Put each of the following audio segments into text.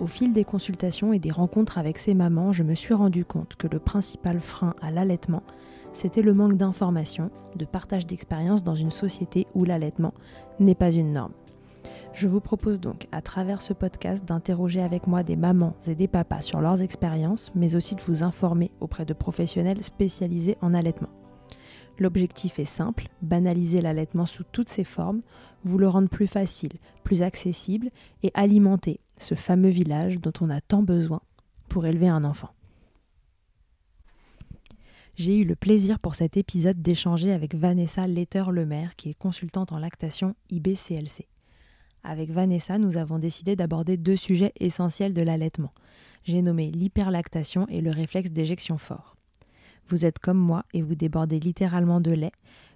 Au fil des consultations et des rencontres avec ces mamans, je me suis rendu compte que le principal frein à l'allaitement, c'était le manque d'information, de partage d'expérience dans une société où l'allaitement n'est pas une norme. Je vous propose donc, à travers ce podcast, d'interroger avec moi des mamans et des papas sur leurs expériences, mais aussi de vous informer auprès de professionnels spécialisés en allaitement. L'objectif est simple, banaliser l'allaitement sous toutes ses formes, vous le rendre plus facile, plus accessible et alimenter ce fameux village dont on a tant besoin pour élever un enfant. J'ai eu le plaisir pour cet épisode d'échanger avec Vanessa Letter-Lemaire, qui est consultante en lactation IBCLC. Avec Vanessa, nous avons décidé d'aborder deux sujets essentiels de l'allaitement. J'ai nommé l'hyperlactation et le réflexe d'éjection fort. Vous êtes comme moi et vous débordez littéralement de lait.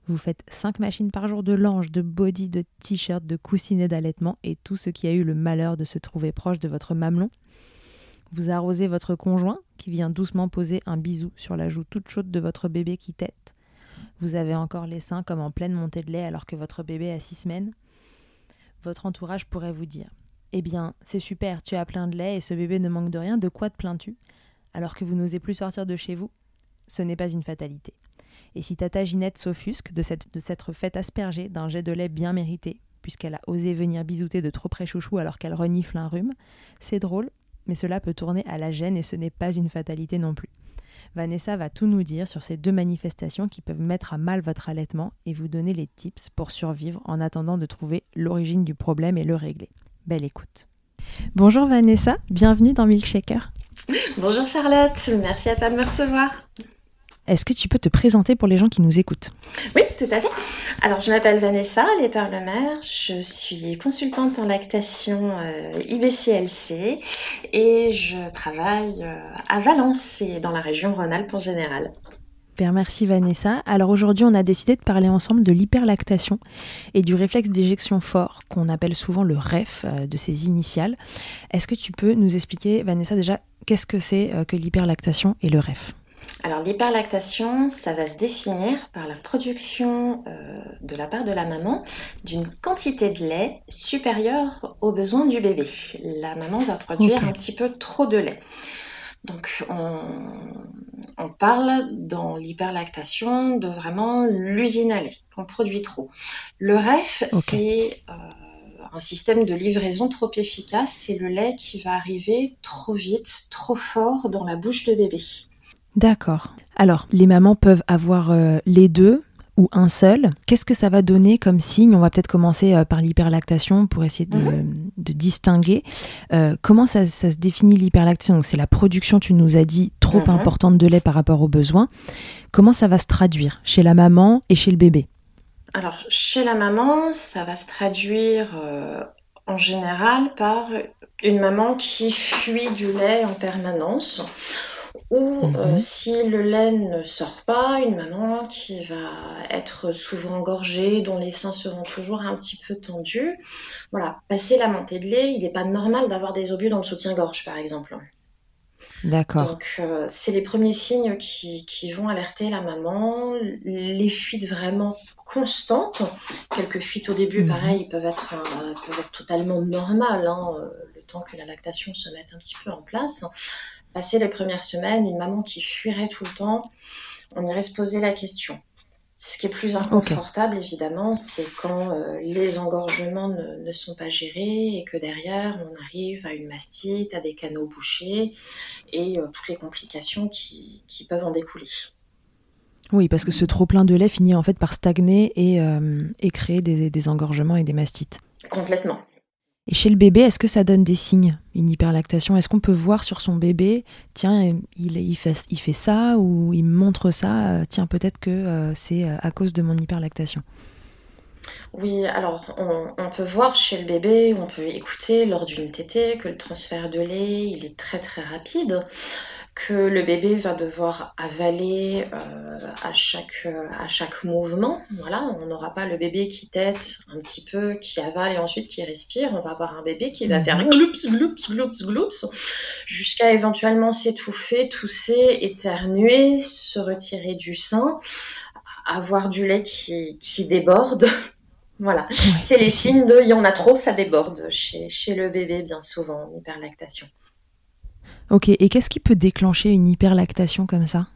Vous faites 5 machines par jour de lange, de body, de t-shirt, de coussinets d'allaitement et tout ce qui a eu le malheur de se trouver proche de votre mamelon. Vous arrosez votre conjoint qui vient doucement poser un bisou sur la joue toute chaude de votre bébé qui tète. Vous avez encore les seins comme en pleine montée de lait alors que votre bébé a 6 semaines. Votre entourage pourrait vous dire Eh bien, c'est super, tu as plein de lait et ce bébé ne manque de rien, de quoi te plains-tu? Alors que vous n'osez plus sortir de chez vous ce n'est pas une fatalité. Et si Tata Ginette s'offusque de s'être faite asperger d'un jet de lait bien mérité, puisqu'elle a osé venir bisouter de trop près chouchou alors qu'elle renifle un rhume, c'est drôle, mais cela peut tourner à la gêne et ce n'est pas une fatalité non plus. Vanessa va tout nous dire sur ces deux manifestations qui peuvent mettre à mal votre allaitement et vous donner les tips pour survivre en attendant de trouver l'origine du problème et le régler. Belle écoute. Bonjour Vanessa, bienvenue dans Milkshaker. Bonjour Charlotte, merci à toi de me recevoir. Est-ce que tu peux te présenter pour les gens qui nous écoutent? Oui, tout à fait. Alors, je m'appelle Vanessa Létard-Lemaire, je suis consultante en lactation euh, IBCLC et je travaille euh, à Valence et dans la région Rhône-Alpes en général. merci Vanessa. Alors aujourd'hui, on a décidé de parler ensemble de l'hyperlactation et du réflexe d'éjection fort, qu'on appelle souvent le REF euh, de ses initiales. Est-ce que tu peux nous expliquer, Vanessa, déjà, qu'est-ce que c'est que l'hyperlactation et le REF? Alors l'hyperlactation, ça va se définir par la production euh, de la part de la maman d'une quantité de lait supérieure aux besoins du bébé. La maman va produire un petit peu trop de lait. Donc on, on parle dans l'hyperlactation de vraiment l'usine à lait, qu'on produit trop. Le REF, c'est euh, un système de livraison trop efficace, c'est le lait qui va arriver trop vite, trop fort dans la bouche de bébé. D'accord. Alors, les mamans peuvent avoir euh, les deux, ou un seul, qu'est-ce que ça va donner comme signe? On va peut-être commencer euh, par l'hyperlactation pour essayer de, mhm. distinguer. Euh, comment ça, se définit l'hyperlactation? C'est la production, tu nous as dit, trop mhm. importante de lait par rapport aux besoins. Comment ça va se traduire? Chez la maman et chez le bébé? Alors, chez la maman, ça va se traduire en général par une maman qui fuit du lait en permanence ou euh, mhm. si le lait ne sort pas, une maman qui va être souvent engorgée, dont les seins seront toujours un petit peu tendus. Voilà, passer la montée de lait, il n'est pas normal d'avoir des obus dans le soutien-gorge, par exemple. D'accord. Donc, euh, c'est les premiers signes qui, vont alerter la maman. Les fuites vraiment constantes, quelques fuites au début, mhm. pareil, peuvent être, euh, peuvent être totalement normales, hein, le temps que la lactation se mette un petit peu en place passer les premières semaines, une maman qui fuirait tout le temps, on irait se poser la question. Ce qui est plus inconfortable, évidemment, c'est quand euh, les engorgements ne, sont pas gérés et que derrière, on arrive à une mastite, à des canaux bouchés et euh, toutes les complications qui, peuvent en découler. Oui, parce que ce trop plein de lait finit en fait par stagner et, euh, créer des engorgements et des mastites. Complètement. Et chez le bébé, est-ce que ça donne des signes, une hyperlactation? Est-ce qu'on peut voir sur son bébé, tiens, il, fait ça ou il me montre ça, euh, tiens, peut-être que euh, c'est euh, à cause de mon hyperlactation oui, alors on, peut voir chez le bébé, on peut écouter lors d'une tétée que le transfert de lait, il est très très rapide que le bébé va devoir avaler euh, à, chaque, euh, à chaque mouvement. Voilà, on n'aura pas le bébé qui tète un petit peu, qui avale et ensuite qui respire. On va avoir un bébé qui va faire mhm. gloups, gloups, gloups, gloups, jusqu'à éventuellement s'étouffer, tousser, éternuer, se retirer du sein, avoir du lait qui, qui déborde. Voilà, c'est les signes de il y en a trop, ça déborde chez, chez le bébé bien souvent en hyperlactation. Ok, et qu'est-ce qui peut déclencher une hyperlactation comme ça?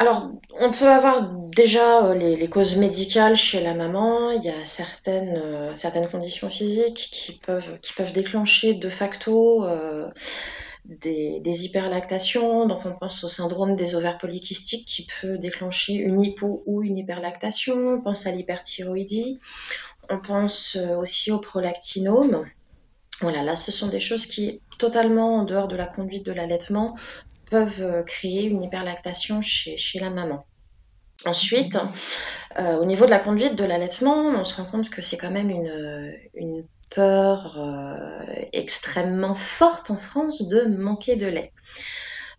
Alors, on peut avoir déjà euh, les, causes médicales chez la maman. Il y a certaines, euh, certaines conditions physiques qui peuvent, qui peuvent déclencher de facto euh, des, hyperlactations. Donc, on pense au syndrome des ovaires polykystiques qui peut déclencher une hypo ou une hyperlactation. On pense à l'hyperthyroïdie. On pense aussi au prolactinome. Voilà, là, ce sont des choses qui, totalement en dehors de la conduite de l'allaitement, peuvent euh, créer une hyperlactation chez, la maman. Ensuite, euh, au niveau de la conduite de l'allaitement, on se rend compte que c'est quand même une peur euh, extrêmement forte en France de manquer de lait.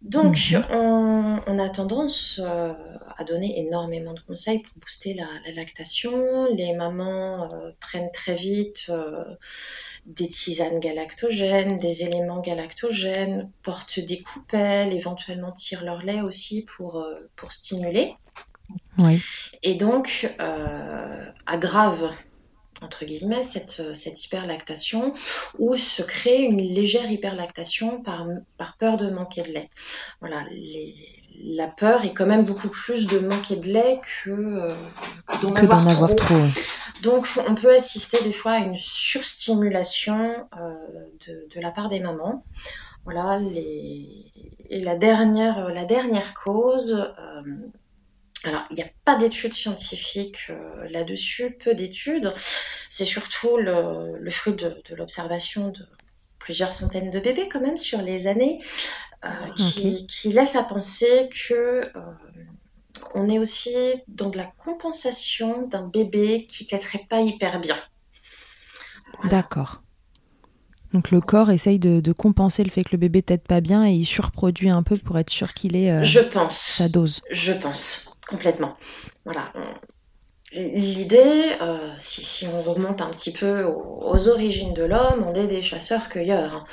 Donc, mhm. on, a tendance à donner énormément de conseils pour booster la, la lactation. Les mamans prennent très vite des tisanes galactogènes, des éléments galactogènes, portent des coupelles, éventuellement tirent leur lait aussi pour, euh, pour stimuler. Et donc, euh, aggrave entre guillemets, cette, cette, hyperlactation ou se crée une légère hyperlactation par, par peur de manquer de lait. Voilà, la peur est quand même beaucoup plus de manquer de lait que, euh, d'en avoir, trop. Donc, on peut assister des fois à une surstimulation euh, de, la part des mamans. Voilà, les... et la dernière, la dernière cause, euh, alors il n'y a pas d'études scientifiques euh, là-dessus, peu d'études, c'est surtout le, fruit de, l'observation de plusieurs centaines de bébés quand même sur les années, qui, qui, laisse à penser que on est aussi dans de la compensation d'un bébé qui ne pas hyper bien. D'accord. Donc le corps essaye de, compenser le fait que le bébé tète pas bien et il surproduit un peu pour être sûr qu'il ait euh, Je pense. sa dose. Je pense, complètement. Voilà. L'idée, euh, si, on remonte un petit peu aux, origines de l'homme, on est des chasseurs-cueilleurs.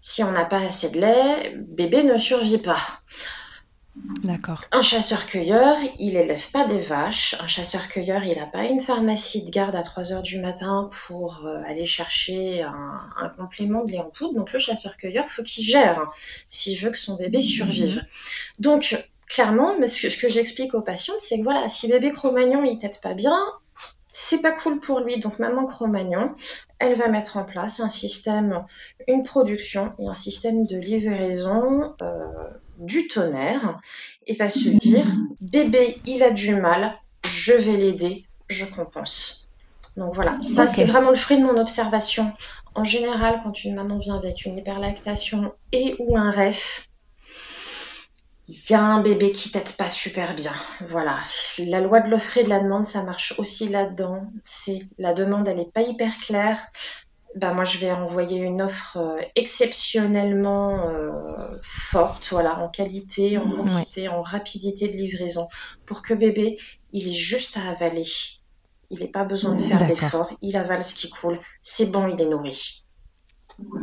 Si on n'a pas assez de lait, bébé ne survit pas. D'accord. Un chasseur-cueilleur, il élève pas des vaches. Un chasseur-cueilleur, il n'a pas une pharmacie de garde à 3 heures du matin pour euh, aller chercher un, complément de lait en poudre. Donc le chasseur-cueilleur, faut qu'il gère hein, s'il veut que son bébé survive. Donc clairement, ce que j'explique aux patientes, c'est que voilà, si bébé Cro-Magnon il tète pas bien, c'est pas cool pour lui. Donc maman Cro-Magnon, elle va mettre en place un système, une production et un système de livraison euh, du tonnerre et va se dire bébé, il a du mal, je vais l'aider, je compense. Donc voilà, ça c'est vraiment le fruit de mon observation. En général, quand une maman vient avec une hyperlactation et ou un REF, il y a un bébé qui tête pas super bien. Voilà. La loi de l'offre et de la demande, ça marche aussi là-dedans. C'est la demande, elle est pas hyper claire. Ben moi, je vais envoyer une offre euh, exceptionnellement euh, forte, voilà, en qualité, en quantité, en rapidité de livraison, pour que bébé, il ait juste à avaler. Il n'ait pas besoin de faire d'efforts. Il avale ce qui coule. C'est bon, il est nourri.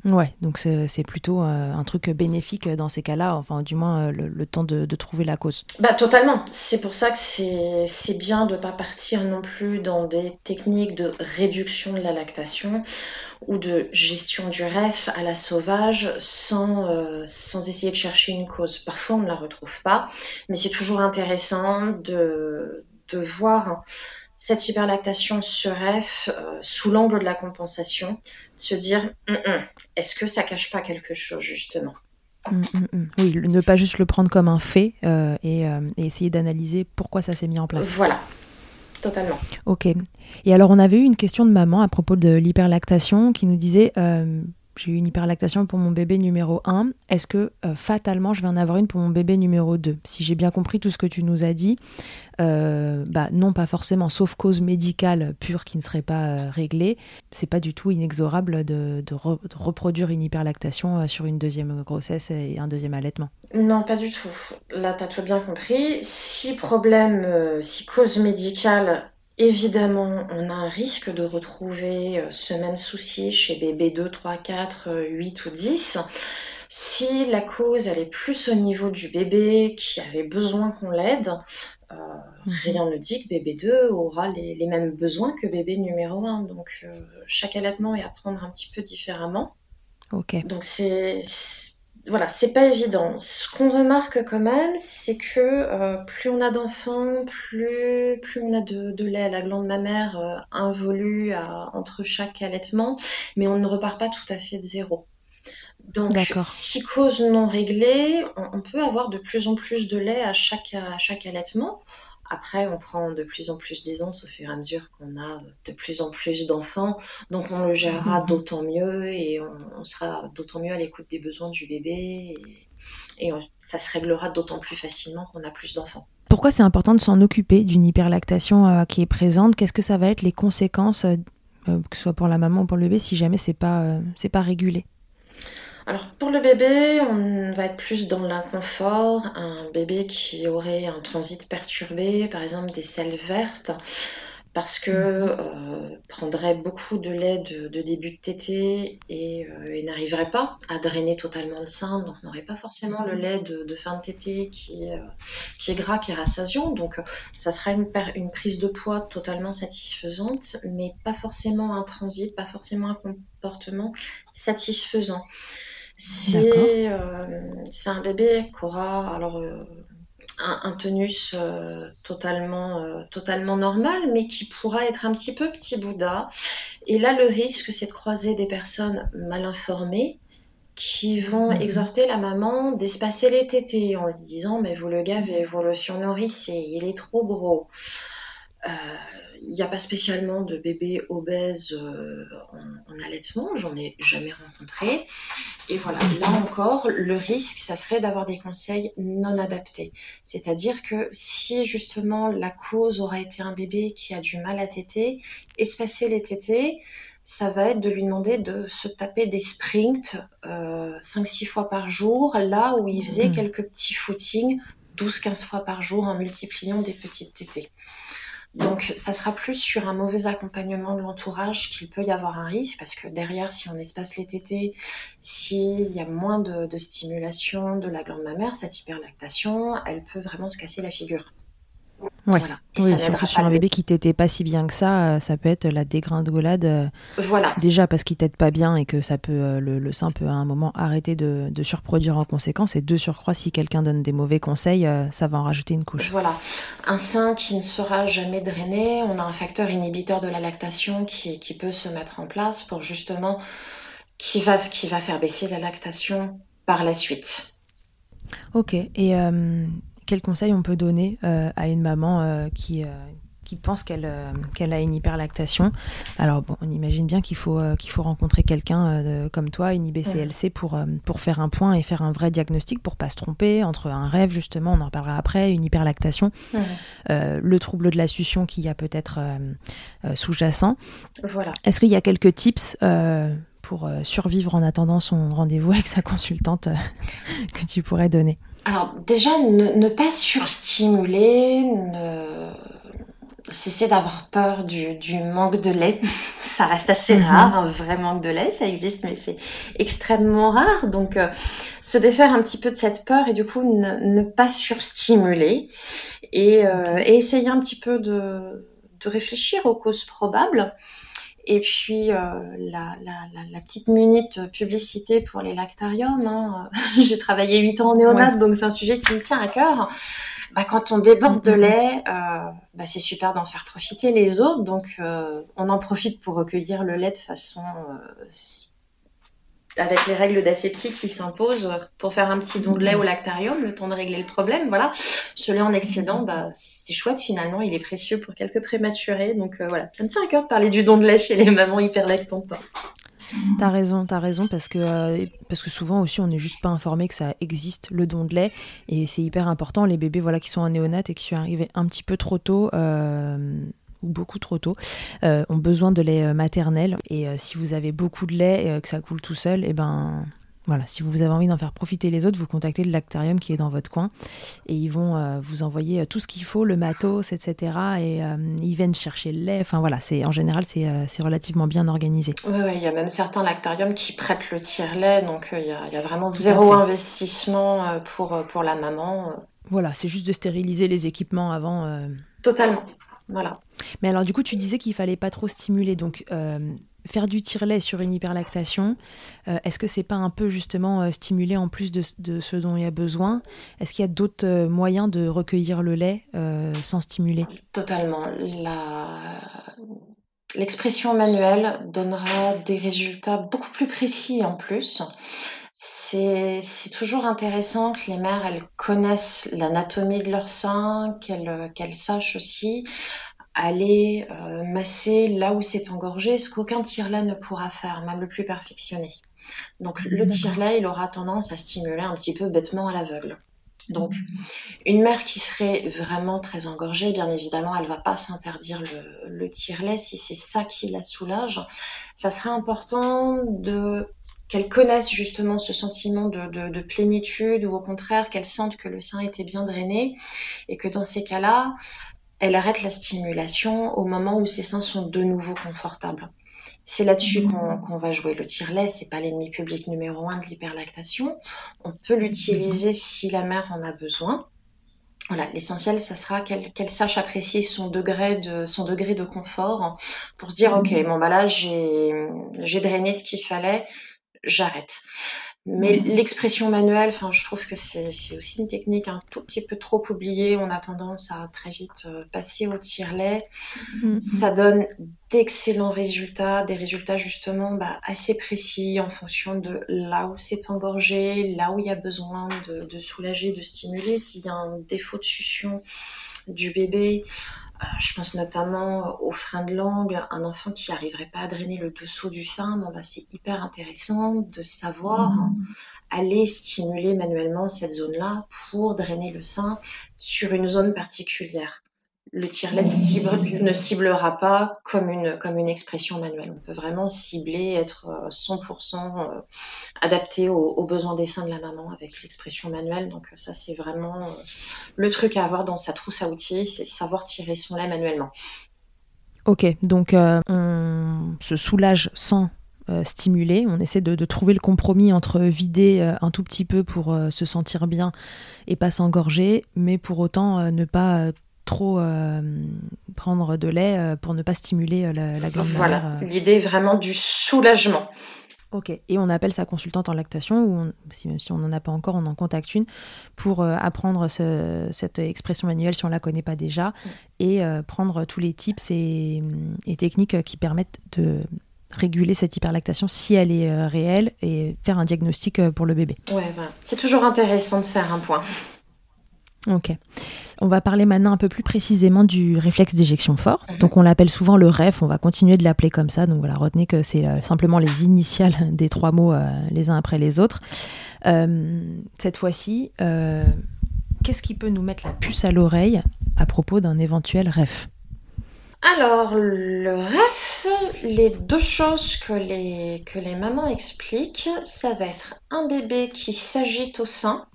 Ouais, donc c'est plutôt euh, un truc bénéfique dans ces cas-là, enfin du moins euh, le, temps de, trouver la cause. Bah totalement. C'est pour ça que c'est bien de ne pas partir non plus dans des techniques de réduction de la lactation ou de gestion du REF à la sauvage sans, euh, sans essayer de chercher une cause. Parfois on ne la retrouve pas, mais c'est toujours intéressant de, de voir cette hyperlactation sur F euh, sous l'angle de la compensation, se dire hum, hum, est-ce que ça cache pas quelque chose justement? Hum, Oui, ne pas juste le prendre comme un fait euh, et, euh, et, essayer d'analyser pourquoi ça s'est mis en place. Voilà, totalement. Ok. Et alors on avait eu une question de maman à propos de l'hyperlactation qui nous disait j'ai eu une hyperlactation pour mon bébé numéro 1. Est-ce que euh, fatalement je vais en avoir une pour mon bébé numéro 2 Si j'ai bien compris tout ce que tu nous as dit, euh, bah non, pas forcément, sauf cause médicale pure qui ne serait pas euh, réglée. C'est pas du tout inexorable de, reproduire une hyperlactation sur une deuxième grossesse et un deuxième allaitement. Non, pas du tout. Là, tu as tout bien compris. Si problème, si cause médicale Évidemment, on a un risque de retrouver euh, ce même souci chez bébé 2, 3, 4, 8 ou 10. Si la cause elle est plus au niveau du bébé qui avait besoin qu'on l'aide, euh, mhm. rien ne dit que bébé 2 aura les, mêmes besoins que bébé numéro 1. Donc euh, chaque allaitement est à prendre un petit peu différemment. Ok. Donc c'est voilà, c'est pas évident. Ce qu'on remarque quand même, c'est que euh, plus on a d'enfants, plus, plus on a de, lait à la glande mammaire euh, involue entre chaque allaitement, mais on ne repart pas tout à fait de zéro. Donc, si cause non réglée, on, peut avoir de plus en plus de lait à chaque, à chaque allaitement. Après, on prend de plus en plus d'aisance au fur et à mesure qu'on a de plus en plus d'enfants. Donc, on le gérera d'autant mieux et on, sera d'autant mieux à l'écoute des besoins du bébé. Et, ça se réglera d'autant plus facilement qu'on a plus d'enfants. Pourquoi c'est important de s'en occuper d'une hyperlactation euh, qui est présente? Qu'est-ce que ça va être les conséquences, euh, que ce soit pour la maman ou pour le bébé, si jamais c'est pas, euh, c'est pas régulé? Alors pour le bébé, on va être plus dans l'inconfort. Un bébé qui aurait un transit perturbé, par exemple des selles vertes, parce que euh, prendrait beaucoup de lait de, début de tétée et, euh, n'arriverait pas à drainer totalement le sein, donc n'aurait pas forcément le lait de, fin de tétée qui, euh, qui est gras, qui est rassasiant. Donc ça sera une, une prise de poids totalement satisfaisante, mais pas forcément un transit, pas forcément un comportement satisfaisant. Euh, c'est un bébé qui aura alors, euh, un, tonus euh, totalement, totalement normal, mais qui pourra être un petit peu petit Bouddha. Et là, le risque, c'est de croiser des personnes mal informées qui vont mhm. exhorter la maman d'espacer les tétés en lui disant mais vous le gavez, vous le surnourrissez, il est trop gros. Il n'y a pas spécialement de bébés obèses euh, en, allaitement, j'en ai jamais rencontré. Et voilà, là encore, le risque, ça serait d'avoir des conseils non adaptés. C'est-à-dire que si justement la cause aura été un bébé qui a du mal à téter, espacer les tétés, ça va être de lui demander de se taper des sprints euh, 5-6 fois par jour, là où il faisait mmh. quelques petits footings 12-15 fois par jour en multipliant des petites tétées. Donc, ça sera plus sur un mauvais accompagnement de l'entourage qu'il peut y avoir un risque, parce que derrière, si on espace les tétés, s'il y a moins de, de, stimulation de la glande mammaire, cette hyperlactation, elle peut vraiment se casser la figure. Ouais. Voilà. oui, surtout sur un bébé qui t'était pas si bien que ça, euh, ça peut être la dégringolade. Euh, voilà. Déjà parce qu'il t'aide pas bien et que ça peut, euh, le, sein peut à un moment arrêter de, de, surproduire en conséquence. Et de surcroît, si quelqu'un donne des mauvais conseils, ça va en rajouter une couche. Voilà. Un sein qui ne sera jamais drainé, on a un facteur inhibiteur de la lactation qui, qui peut se mettre en place pour justement qui va, qui va faire baisser la lactation par la suite. Ok. Et quel conseil on peut donner euh, à une maman euh, qui, euh, qui pense qu'elle qu'elle a une hyperlactation? Alors bon, on imagine bien qu'il faut, qu'il faut rencontrer quelqu'un comme toi, une IBCLC, pour, pour faire un point et faire un vrai diagnostic pour pas se tromper entre un rêve justement, on en reparlera après, une hyperlactation, le trouble de la succion qui y a peut-être sous-jacent. Voilà. Est-ce qu'il y a quelques tips pour survivre en attendant son rendez-vous avec sa consultante que tu pourrais donner? Alors déjà, ne, pas surstimuler, ne... cesser d'avoir peur du, manque de lait. ça reste assez mhm. rare, un vrai manque de lait, ça existe, mais c'est extrêmement rare. Donc euh, se défaire un petit peu de cette peur et du coup ne, pas surstimuler et, euh, et, essayer un petit peu de, de réfléchir aux causes probables. Et puis euh, la, petite minute publicité pour les lactariums. Hein. J'ai travaillé 8 ans en néonat, donc c'est un sujet qui me tient à cœur. Bah, quand on déborde de lait, euh, bah, c'est super d'en faire profiter les autres. Donc euh, on en profite pour recueillir le lait de façon avec les règles d'asepsie qui s'imposent pour faire un petit don de lait au lactarium, le temps de régler le problème. Voilà, ce lait en excédent, bah, c'est chouette finalement, il est précieux pour quelques prématurés. Donc euh, voilà, ça me tient à cœur de parler du don de lait chez les mamans hyperlactantes. T'as raison, t'as raison parce que euh, parce que souvent aussi on n'est juste pas informé que ça existe le don de lait et c'est hyper important. Les bébés voilà qui sont en néonat et qui sont arrivés un petit peu trop tôt. Euh, ou beaucoup trop tôt, euh, ont besoin de lait euh, maternel. Et euh, si vous avez beaucoup de lait et que ça coule tout seul, et eh ben voilà, si vous avez envie d'en faire profiter les autres, vous contactez le lactarium qui est dans votre coin et ils vont vous envoyer tout ce qu'il faut, le matos, etc. Et ils viennent chercher le lait. Enfin voilà, c'est en général c'est relativement bien organisé. Oui, il y a même certains lactariums qui prêtent le tire-lait, donc il y, y, a vraiment zéro investissement pour, pour la maman. Voilà, c'est juste de stériliser les équipements avant. Totalement. Voilà. Mais alors, du coup, tu disais qu'il fallait pas trop stimuler. Donc, euh, faire du tire-lait sur une hyperlactation, euh, est-ce que c'est pas un peu justement euh, stimuler en plus de, ce dont il y a besoin? Est-ce qu'il y a d'autres moyens de recueillir le lait sans stimuler? Totalement. L'expression manuelle donnera des résultats beaucoup plus précis en plus. C'est toujours intéressant que les mères elles connaissent l'anatomie de leur sein, qu'elles sachent aussi aller euh, masser là où c'est engorgé, ce qu'aucun tire-lait ne pourra faire, même le plus perfectionné. Donc le tire-lait, il aura tendance à stimuler un petit peu bêtement à l'aveugle. Donc, une mère qui serait vraiment très engorgée, bien évidemment, elle va pas s'interdire le, le tire-lait si c'est ça qui la soulage. Ça serait important de qu'elle connaisse justement ce sentiment de, de, de, plénitude ou au contraire qu'elle sente que le sein était bien drainé et que dans ces cas-là, elle arrête la stimulation au moment où ses seins sont de nouveau confortables. C'est là-dessus qu'on va jouer. Le tire-lait, c'est pas l'ennemi public numéro un de l'hyperlactation. On peut l'utiliser si la mère en a besoin. Voilà, l'essentiel, ça sera qu'elle sache apprécier son degré de son degré de confort pour se dire ok, bon bah là j'ai drainé ce qu'il fallait, j'arrête. Mais mm. l'expression manuelle, enfin, je trouve que c'est aussi une technique un tout petit peu trop oubliée. On a tendance à très vite euh, passer au tire-lait. Mm. Ça donne d'excellents résultats, des résultats justement bah, assez précis en fonction de là où c'est engorgé, là où il y a besoin de, de soulager, de stimuler. S'il y a un défaut de succion du bébé, je pense notamment au frein de langue, un enfant qui n'arriverait pas à drainer le dessous du sein, bon, bah, c'est hyper intéressant de savoir mmh. aller stimuler manuellement cette zone-là pour drainer le sein sur une zone particulière. Le tire-lait ne ciblera pas comme une, comme une expression manuelle. On peut vraiment cibler, être 100% euh, euh, adapté aux, besoins des seins de la maman avec l'expression manuelle. Donc ça, c'est vraiment euh, le truc à avoir dans sa trousse à outils, c'est savoir tirer son lait manuellement. Ok, donc on se soulage sans stimuler. On essaie de, trouver le compromis entre vider un tout petit peu pour se sentir bien et pas s'engorger, mais pour autant ne pas trop euh, prendre de lait euh, pour ne pas stimuler euh, la, glande Voilà, l'idée est vraiment du soulagement. Ok, et on appelle sa consultante en lactation, ou même si on n'en a pas encore, on en contacte une, pour apprendre cette expression manuelle si on ne la connaît pas déjà, mm. et prendre tous les tips et, techniques qui permettent de réguler cette hyperlactation si elle est réelle et faire un diagnostic pour le bébé. Ouais, c'est toujours intéressant de faire un point. Ok. On va parler maintenant un peu plus précisément du réflexe d'éjection fort. Mhm. Donc on l'appelle souvent le REF, on va continuer de l'appeler comme ça. Donc voilà, retenez que c'est euh, simplement les initiales des trois mots euh, les uns après les autres. Euh, cette fois-ci, qu'est-ce qui peut nous mettre la puce à l'oreille à propos d'un éventuel REF? Alors, le REF, les deux choses que les, que les mamans expliquent, ça va être un bébé qui s'agite au sein,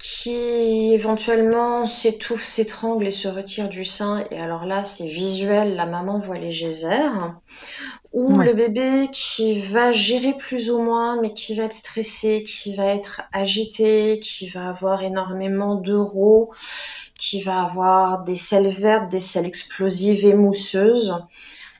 qui éventuellement s'étouffe, s'étrangle et se retire du sein. Et alors là, c'est visuel, la maman voit les geysers. Ou le bébé qui va gérer plus ou moins, mais qui va être stressé, qui va être agité, qui va avoir énormément d'euros, qui va avoir des selles vertes, des selles explosives et mousseuses.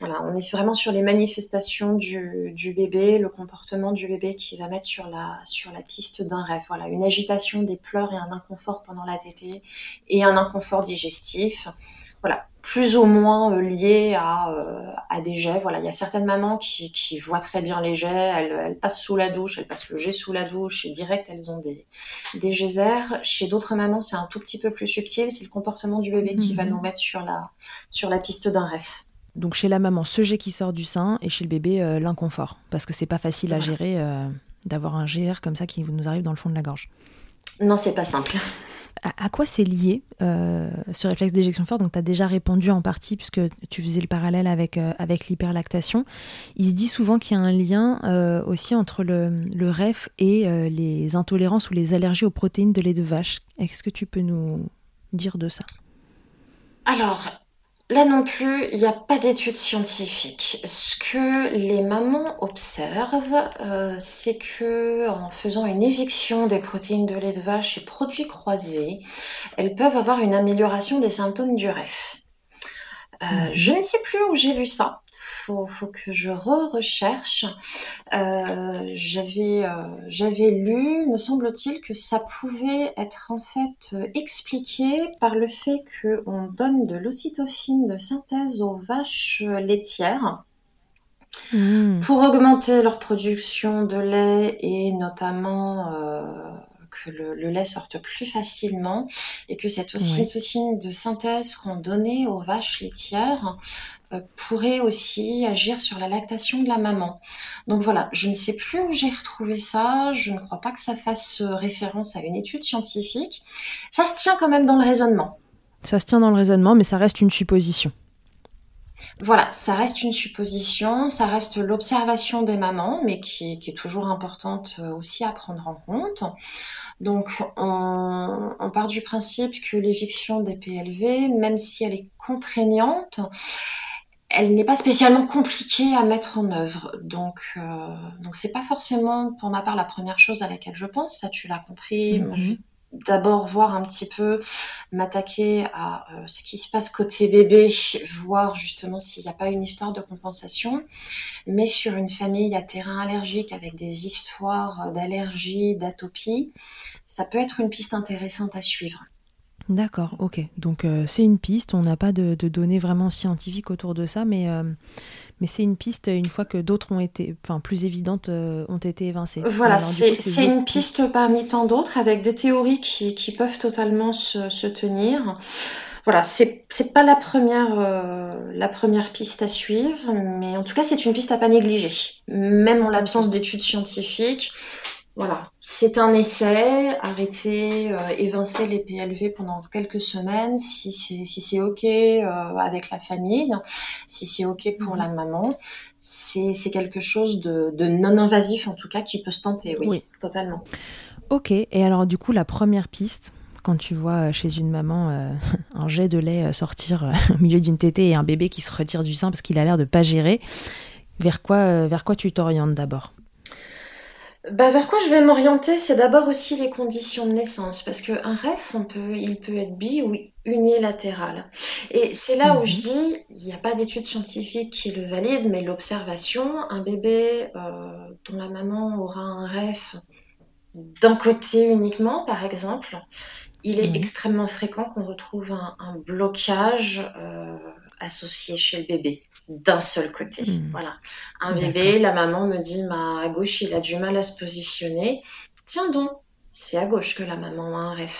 Voilà, on est vraiment sur les manifestations du, bébé, le comportement du bébé qui va mettre sur la, sur la piste d'un rêve. Voilà, une agitation, des pleurs et un inconfort pendant la tétée et un inconfort digestif. Voilà, plus ou moins euh, lié à, euh, à, des jets. Voilà, il y a certaines mamans qui, qui voient très bien les jets, elles, elles, passent sous la douche, elles passent le jet sous la douche et direct elles ont des, des geysers. Chez d'autres mamans, c'est un tout petit peu plus subtil, c'est le comportement du bébé qui va mhm. nous mettre sur la, sur la piste d'un rêve. Donc chez la maman, ce jet qui sort du sein et chez le bébé, euh, l'inconfort. Parce que c'est pas facile à gérer euh, d'avoir un GR comme ça qui nous arrive dans le fond de la gorge. Non, c'est pas simple. À, quoi c'est lié euh, ce réflexe d'éjection forte? Donc tu as déjà répondu en partie puisque tu faisais le parallèle avec, avec l'hyperlactation. Il se dit souvent qu'il y a un lien aussi entre le, le REF et les intolérances ou les allergies aux protéines de lait de vache. Est-ce que tu peux nous dire de ça? Alors, Là non plus, il n'y a pas d'études scientifiques. Ce que les mamans observent, euh, c'est que en faisant une éviction des protéines de lait de vache et produits croisés, elles peuvent avoir une amélioration des symptômes du REF. Euh, mhm. je ne sais plus où j'ai lu ça faut, faut que je re-recherche. Euh, j'avais, euh, j'avais lu, me semble-t-il, que ça pouvait être en fait expliqué par le fait qu'on donne de l'ocytocine de synthèse aux vaches laitières. Hmm. Pour augmenter leur production de lait et notamment euh, que le, lait sorte plus facilement et que cette ocytocine de synthèse qu'on donnait aux vaches laitières euh, pourrait aussi agir sur la lactation de la maman. Donc voilà, je ne sais plus où j'ai retrouvé ça, je ne crois pas que ça fasse référence à une étude scientifique. Ça se tient quand même dans le raisonnement. Ça se tient dans le raisonnement, mais ça reste une supposition. Voilà, ça reste une supposition, ça reste l'observation des mamans, mais qui, est toujours importante euh, aussi à prendre en compte. Donc, on, part du principe que l'éviction des PLV, même si elle est contraignante, elle n'est pas spécialement compliquée à mettre en œuvre. Donc, euh, donc c'est pas forcément pour ma part la première chose à laquelle je pense. Ça, tu l'as compris. Mhm. D'abord voir un petit peu, m'attaquer à euh, ce qui se passe côté bébé, voir justement s'il n'y a pas une histoire de compensation. Mais sur une famille à terrain allergique avec des histoires d'allergie, d'atopie, ça peut être une piste intéressante à suivre. D'accord, ok. Donc euh, c'est une piste, on n'a pas de, données vraiment scientifiques autour de ça, mais, euh, mais c'est une piste une fois que d'autres ont été, enfin plus évidentes, euh, ont été évincées. Voilà, c'est une piste parmi tant d'autres avec des théories qui, qui peuvent totalement se, se tenir. Voilà, c'est pas la première, la première piste à suivre, mais en tout cas c'est une piste à pas négliger. Même en l'absence d'études scientifiques, voilà, c'est un essai, arrêter, euh, évincer les PLV pendant quelques semaines, si c'est si c'est ok euh, avec la famille, si c'est ok pour la maman, c'est quelque chose de, non invasif en tout cas qui peut se tenter, oui, totalement. Ok, et alors du coup la première piste, quand tu vois chez une maman un jet de lait sortir au milieu d'une tétée et un bébé qui se retire du sein parce qu'il a l'air de pas gérer, vers quoi, vers quoi tu t'orientes d'abord? Bah, vers quoi je vais m'orienter, c'est d'abord aussi les conditions de naissance, parce qu'un rêve, on peut, il peut être bi ou unilatéral. Et c'est là où je mhm. dis, il n'y a pas d'études scientifiques qui le valident, mais l'observation, un bébé euh, dont la maman aura un rêve d'un côté uniquement, par exemple, il est mhm. extrêmement fréquent qu'on retrouve un, blocage euh, associé chez le bébé d'un seul côté. Hmm. Voilà. Un bébé, la maman me dit, ma à gauche, il a du mal à se positionner. Tiens donc, c'est à gauche que la maman a un rêve.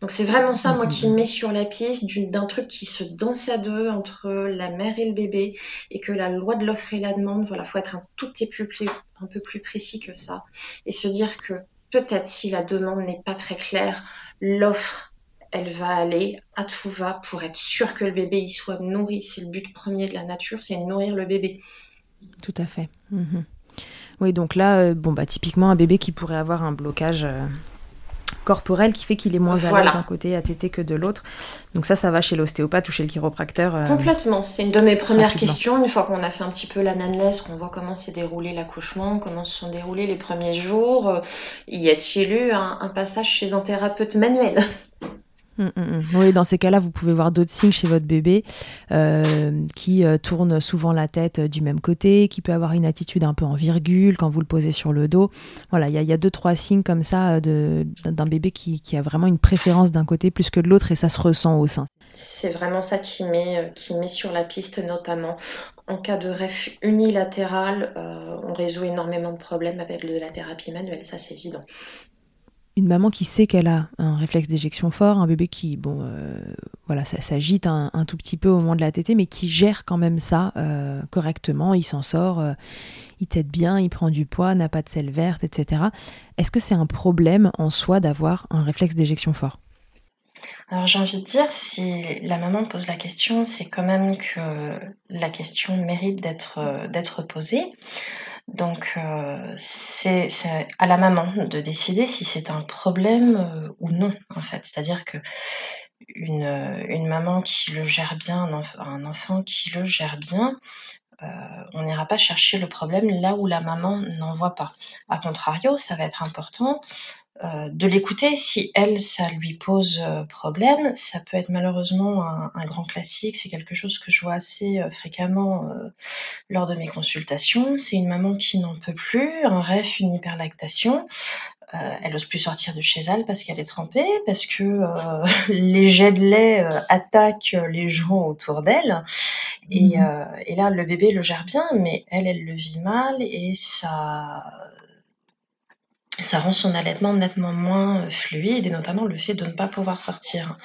Donc c'est vraiment ça, moi, qui me met sur la piste d'un truc qui se danse à deux entre la mère et le bébé et que la loi de l'offre et la demande, voilà, faut être un tout petit peu plus, un peu plus précis que ça et se dire que peut-être si la demande n'est pas très claire, l'offre elle va aller à tout va pour être sûre que le bébé y soit nourri. C'est le but premier de la nature, c'est nourrir le bébé. Tout à fait. Mhm. Oui, donc là, euh, bon bah typiquement un bébé qui pourrait avoir un blocage euh, corporel qui fait qu'il est moins à l'aise d'un côté à téter que de l'autre. Donc ça, ça va chez l'ostéopathe ou chez le chiropracteur. Euh, Complètement. C'est une de mes premières questions. Une fois qu'on a fait un petit peu l'anamnèse, qu'on voit comment s'est déroulé l'accouchement, comment se sont déroulés les premiers jours, y a-t-il eu un passage chez un thérapeute manuel? Mm, mm, mm. Oui, dans ces cas-là, vous pouvez voir d'autres signes chez votre bébé euh, qui euh, tourne souvent la tête euh, du même côté, qui peut avoir une attitude un peu en virgule quand vous le posez sur le dos. Voilà, il y, a deux, trois signes comme ça d'un bébé qui, a vraiment une préférence d'un côté plus que de l'autre et ça se ressent au sein. C'est vraiment ça qui met, qui met sur la piste, notamment en cas de rêve unilatéral. on résout énormément de problèmes avec de la thérapie manuelle, ça c'est évident une maman qui sait qu'elle a un réflexe d'éjection fort, un bébé qui, bon, euh, voilà, ça s'agite un, tout petit peu au moment de la tétée, mais qui gère quand même ça euh, correctement, il s'en sort, euh, il tète bien, il prend du poids, n'a pas de selle verte, etc. Est-ce que c'est un problème en soi d'avoir un réflexe d'éjection fort? Alors j'ai envie de dire, si la maman pose la question, c'est quand même que la question mérite d'être posée. Donc euh, c'est à la maman de décider si c'est un problème euh, ou non en fait. C'est-à-dire que une, maman qui le gère bien, un, enfant qui le gère bien, on n'ira pas chercher le problème là où la maman n'en voit pas. A contrario, ça va être important euh, de l'écouter. Si elle, ça lui pose euh, problème, ça peut être malheureusement un, grand classique. C'est quelque chose que je vois assez euh, fréquemment lors de mes consultations. C'est une maman qui n'en peut plus, un rêve, une hyperlactation. elle n'ose plus sortir de chez elle parce qu'elle est trempée, parce que les jets de lait attaquent les gens autour d'elle. Et, mmh. et, là, le bébé le gère bien, mais elle, elle le vit mal et ça, ça rend son allaitement nettement moins euh, fluide et notamment le fait de ne pas pouvoir sortir.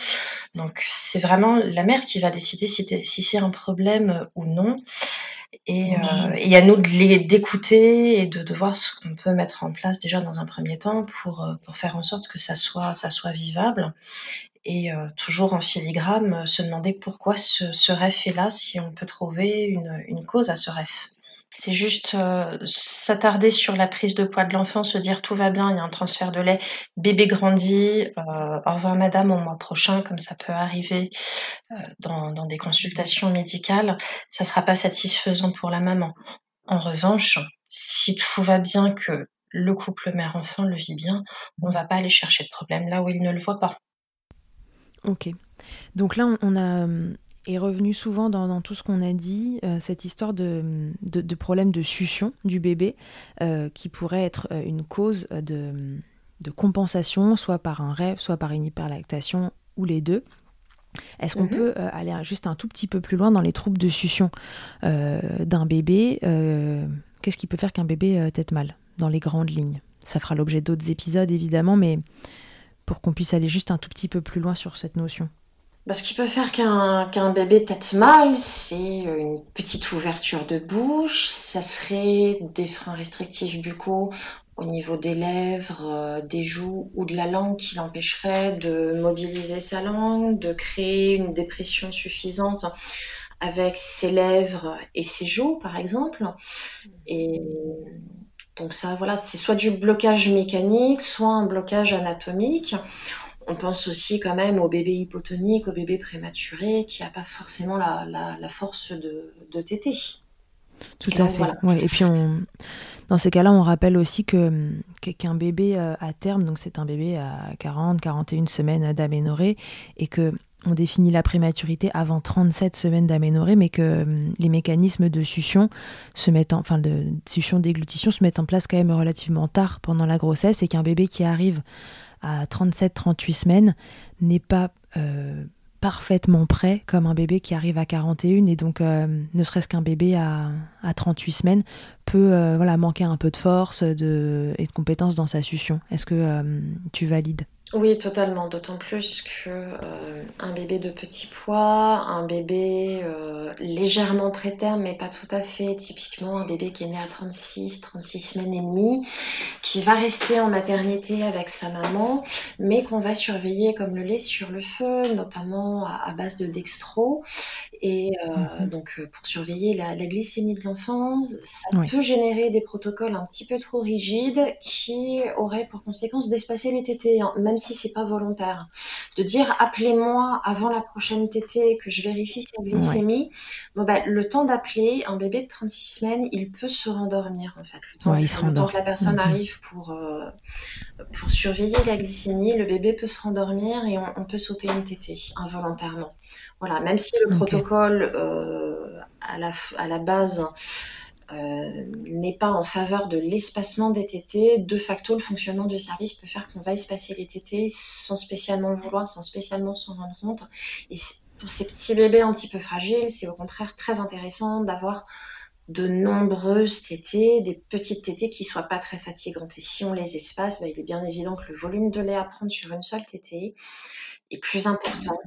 Donc c'est vraiment la mère qui va décider si, c'est un problème euh, ou non. Et, euh, à nous d'écouter et de, de, voir ce qu'on peut mettre en place déjà dans un premier temps pour, pour faire en sorte que ça soit, ça soit vivable. Et toujours en filigrane, se demander pourquoi ce, ce rêve est là, si on peut trouver une, cause à ce rêve. C'est juste euh, s'attarder sur la prise de poids de l'enfant, se dire tout va bien, il y a un transfert de lait, bébé grandit, euh, au revoir madame au mois prochain, comme ça peut arriver euh, dans, des consultations médicales, ça ne sera pas satisfaisant pour la maman. En revanche, si tout va bien, que le couple mère-enfant le vit bien, on ne va pas aller chercher de problème là où il ne le voit pas. Ok. Donc là, on a est revenu souvent dans, tout ce qu'on a dit, euh, cette histoire de, de, problème de succion du bébé, euh, qui pourrait être euh, une cause de, de, compensation, soit par un rêve, soit par une hyperlactation, ou les deux. Est-ce qu'on mhm. peut aller juste un tout petit peu plus loin dans les troubles de succion d'un bébé Qu'est-ce qui peut faire qu'un bébé tête mal, dans les grandes lignes? Ça fera l'objet d'autres épisodes, évidemment, mais pour qu'on puisse aller juste un tout petit peu plus loin sur cette notion. Bah, ce qui peut faire qu'un bébé tête mal, c'est une petite ouverture de bouche, ça serait des freins restrictifs buccaux au niveau des lèvres, des joues ou de la langue qui l'empêcherait de mobiliser sa langue, de créer une dépression suffisante avec ses lèvres et ses joues, par exemple. Donc ça, voilà, c'est soit du blocage mécanique, soit un blocage anatomique. On pense aussi quand même au bébé hypotonique, au bébé prématuré, qui n'a pas forcément la, force de, de téter. Tout à fait. Et puis on, dans ces cas-là, on rappelle aussi que qu'un bébé euh, à terme, donc c'est un bébé à 40, 41 semaines d'aménorrhée, et que on définit la prématurité avant 37 semaines d'aménorrhée, mais que hum, les mécanismes de succion se mettent en, enfin de succion déglutition se mettent en place quand même relativement tard pendant la grossesse, et qu'un bébé qui arrive à 37-38 semaines n'est pas euh, parfaitement prêt comme un bébé qui arrive à 41 et donc euh, ne serait-ce qu'un bébé à, à, 38 semaines peut euh, manquer un peu de force et de compétences dans sa succion. Est-ce que tu valides? Oui, totalement. D'autant plus que euh, un bébé de petit poids, un bébé euh, légèrement préterme, mais pas tout à fait, typiquement un bébé qui est né à 36, 36 semaines et demie, qui va rester en maternité avec sa maman, mais qu'on va surveiller comme le lait sur le feu, notamment à, base de dextro. Et euh, mhm. donc, pour surveiller la, glycémie de l'enfant, ça peut générer des protocoles un petit peu trop rigides qui auraient pour conséquence d'espacer les tétés, hein, même si c'est pas volontaire. De dire appelez-moi avant la prochaine tétée que je vérifie sa glycémie. Bon, bah, le temps d'appeler un bébé de 36 semaines, il peut se rendormir en fait. Le temps, que la personne arrive pour, euh, pour surveiller la glycémie, le bébé peut se rendormir et on, peut sauter une tétée involontairement. Voilà, même si le protocole euh, à, la, à la base n'est pas en faveur de l'espacement des tétés, de facto, le fonctionnement du service peut faire qu'on va espacer les tétés sans spécialement le vouloir, sans spécialement s'en rendre compte. Et pour ces petits bébés un petit peu fragiles, c'est au contraire très intéressant d'avoir de nombreuses tétées, des petites tétées qui soient pas très fatigantes. Et si on les espace, bah, il est bien évident que le volume de lait à prendre sur une seule tétée est plus important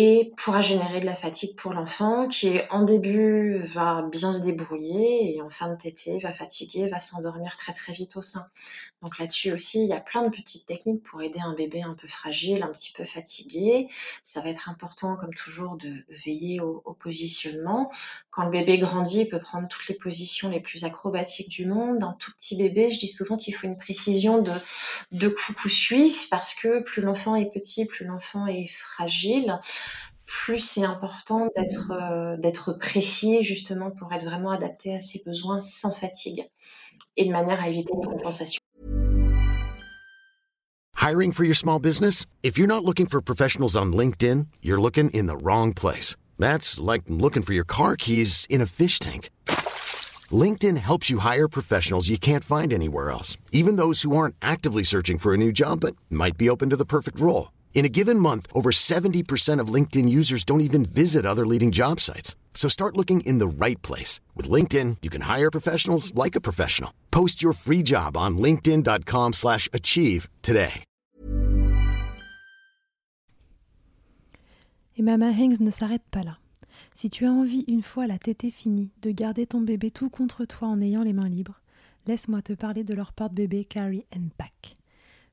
et pourra générer de la fatigue pour l'enfant qui en début va bien se débrouiller et en fin de tétée va fatiguer, va s'endormir très très vite au sein. Donc là-dessus aussi, il y a plein de petites techniques pour aider un bébé un peu fragile, un petit peu fatigué. Ça va être important comme toujours de veiller au, positionnement. Quand le bébé grandit, il peut prendre toutes les positions les plus acrobatiques du monde. Un tout petit bébé, je dis souvent qu'il faut une précision de, de coucou suisse parce que plus l'enfant est petit, plus l'enfant est fragile plus c'est important d'être euh, d'être précis justement pour être vraiment adapté à ses besoins sans fatigue et de manière à éviter une compensation. Hiring for your small business? If you're not looking for professionals on LinkedIn, you're looking in the wrong place. That's like looking for your car keys in a fish tank. LinkedIn helps you hire professionals you can't find anywhere else, even those who aren't actively searching for a new job but might be open to the perfect role. In a given month, over 70% of LinkedIn users don't even visit other leading job sites. So start looking in the right place. With LinkedIn, you can hire professionals like a professional. Post your free job on linkedin.com slash achieve today. Et Mama Hanks ne s'arrête pas là. Si tu as envie, une fois la tétée finie, de garder ton bébé tout contre toi en ayant les mains libres, laisse-moi te parler de leur porte-bébé Carry and Pack.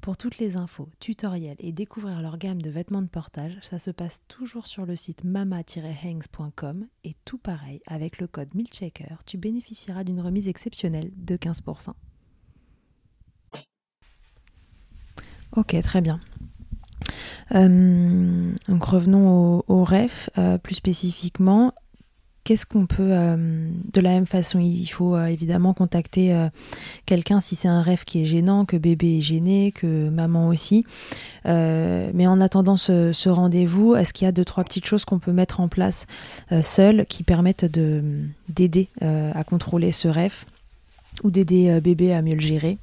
Pour toutes les infos, tutoriels et découvrir leur gamme de vêtements de portage, ça se passe toujours sur le site mama-hangs.com et tout pareil, avec le code MILCHECKER, tu bénéficieras d'une remise exceptionnelle de 15%. Ok, très bien. Euh, donc revenons au, REF, euh, plus spécifiquement. Qu'est-ce qu'on peut, euh, de la même façon, il faut euh, évidemment contacter euh, quelqu'un si c'est un rêve qui est gênant, que bébé est gêné, que maman aussi. mais en attendant ce, rendez-vous, est-ce qu'il y a deux, trois petites choses qu'on peut mettre en place seul qui permettent d'aider à contrôler ce rêve ou d'aider bébé à mieux le gérer?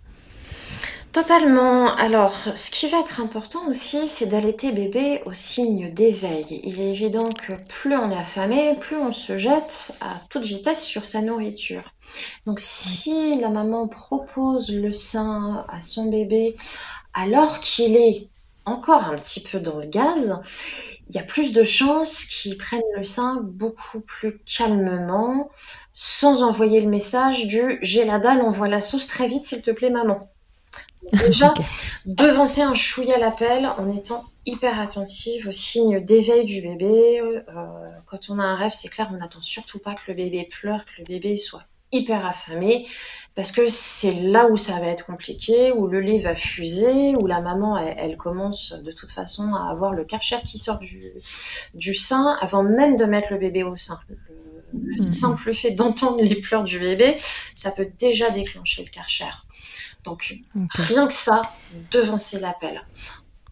Totalement. Alors, ce qui va être important aussi, c'est d'allaiter bébé au signe d'éveil. Il est évident que plus on est affamé, plus on se jette à toute vitesse sur sa nourriture. Donc, si la maman propose le sein à son bébé alors qu'il est encore un petit peu dans le gaz, il y a plus de chances qu'il prenne le sein beaucoup plus calmement, sans envoyer le message du j'ai la dalle, envoie la sauce très vite s'il te plaît maman. Déjà, devancer un chouïa à l'appel en étant hyper attentive aux signes d'éveil du bébé. Euh, quand on a un rêve, c'est clair, on n'attend surtout pas que le bébé pleure, que le bébé soit hyper affamé, parce que c'est là où ça va être compliqué, où le lait va fuser, où la maman, elle, commence de toute façon à avoir le karcher qui sort du, du sein avant même de mettre le bébé au sein. Le, mhm. simple fait d'entendre les pleurs du bébé, ça peut déjà déclencher le karcher. Donc, rien que ça, devancer l'appel.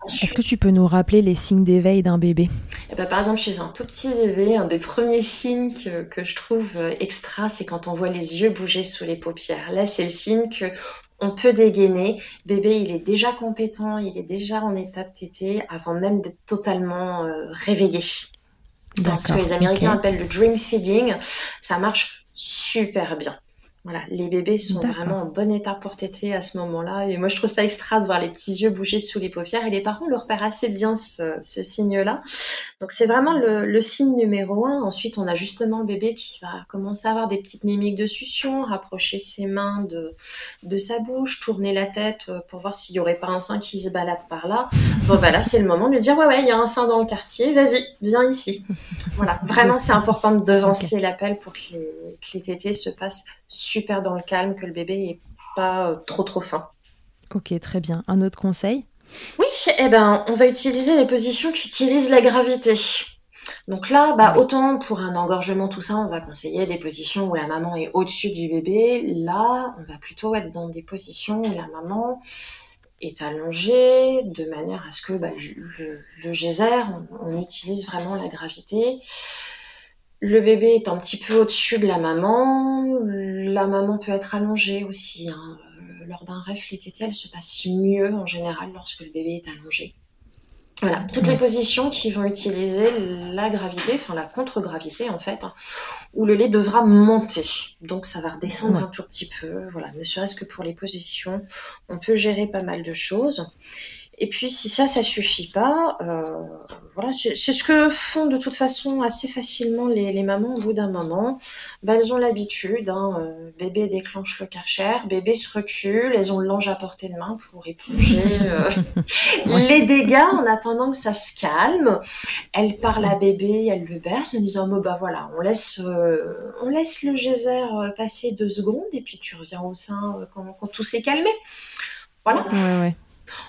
Est-ce que tu peux nous rappeler les signes d'éveil d'un bébé? Eh ben, Par exemple, chez un tout petit bébé, un des premiers signes que, je trouve euh, extra, c'est quand on voit les yeux bouger sous les paupières. Là, c'est le signe que on peut dégainer. Bébé, il est déjà compétent, il est déjà en état de téter avant même d'être totalement euh, réveillé. Ce que les Américains appellent le dream feeding, ça marche super bien. Voilà, les bébés sont vraiment en bon état pour téter à ce moment-là. Et moi, je trouve ça extra de voir les petits yeux bouger sous les paupières. Et les parents le repèrent assez bien, ce, signe-là. Donc, c'est vraiment le, signe numéro un. Ensuite, on a justement le bébé qui va commencer à avoir des petites mimiques de succion, rapprocher ses mains de, de sa bouche, tourner la tête euh, pour voir s'il n'y aurait pas un sein qui se balade par là. Bon, bah là, c'est le moment de lui dire, ouais, ouais, il y a un sein dans le quartier, vas-y, viens ici. Voilà, vraiment, c'est important de devancer l'appel pour que les, que les tétés se passent super dans le calme, que le bébé est pas euh, trop trop fin. Ok, très bien. Un autre conseil? Oui, eh ben, on va utiliser les positions qui utilisent la gravité. Donc là, bah, autant pour un engorgement, tout ça, on va conseiller des positions où la maman est au-dessus du bébé. Là, on va plutôt être dans des positions où la maman est allongée de manière à ce que bah, le, geyser, on, utilise vraiment la gravité. Le bébé est un petit peu au-dessus de la maman. La maman peut être allongée aussi. Hein. Lors d'un rêve, les tétées, se passent mieux en général lorsque le bébé est allongé. Voilà, toutes les positions qui vont utiliser la gravité, enfin la contre-gravité en fait, hein, où le lait devra monter. Donc ça va redescendre un tout petit peu. Voilà, ne serait-ce que pour les positions, on peut gérer pas mal de choses. Et puis si ça, ça suffit pas, euh, voilà, c'est ce que font de toute façon assez facilement les, mamans au bout d'un moment. Bah, elles ont l'habitude, hein, euh, bébé déclenche le karcher, bébé se recule, elles ont le linge à portée de main pour éponger euh, les dégâts en attendant que ça se calme. Elles parlent à bébé, elles le bercent en disant bon bah voilà, on laisse, on laisse le geyser passer deux secondes et puis tu reviens au sein quand, quand tout s'est calmé. Voilà. Ouais, ouais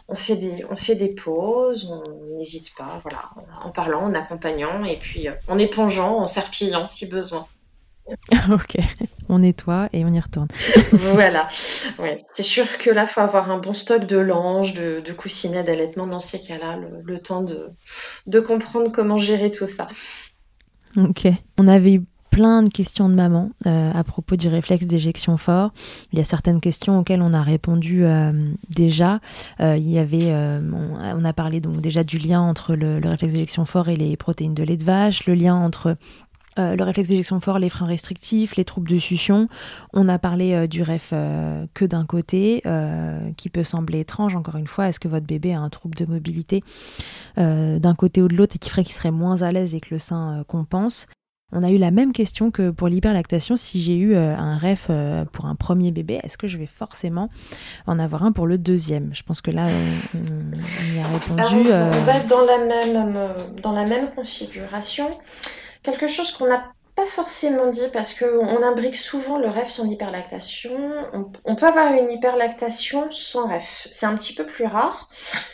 on fait des, on fait des pauses, on n'hésite pas, voilà, en parlant, en accompagnant, et puis euh, en épongeant, en serpillant si besoin. ok, on nettoie et on y retourne. voilà, c'est sûr que là, il faut avoir un bon stock de langes, de, de coussinets d'allaitement dans ces cas-là, le, temps de, de comprendre comment gérer tout ça. Ok, on avait eu plein de questions de maman euh, à propos du réflexe d'éjection fort. Il y a certaines questions auxquelles on a répondu euh, déjà. Euh, il y avait, on, a parlé donc déjà du lien entre le, réflexe d'éjection fort et les protéines de lait de vache, le lien entre le réflexe d'éjection fort, les freins restrictifs, les troubles de succion. On a parlé du REF que d'un côté, qui peut sembler étrange. Encore une fois, est-ce que votre bébé a un trouble de mobilité d'un côté ou de l'autre et qui ferait qu'il serait moins à l'aise et que le sein compense on a eu la même question que pour l'hyperlactation. Si j'ai eu euh, un rêve euh, pour un premier bébé, est-ce que je vais forcément en avoir un pour le deuxième? Je pense que là, on, y a répondu. on, va être dans la même, dans la même configuration. Quelque chose qu'on n'a pas forcément dit parce qu'on imbrique souvent le rêve sans hyperlactation. On, peut avoir une hyperlactation sans rêve. C'est un petit peu plus rare.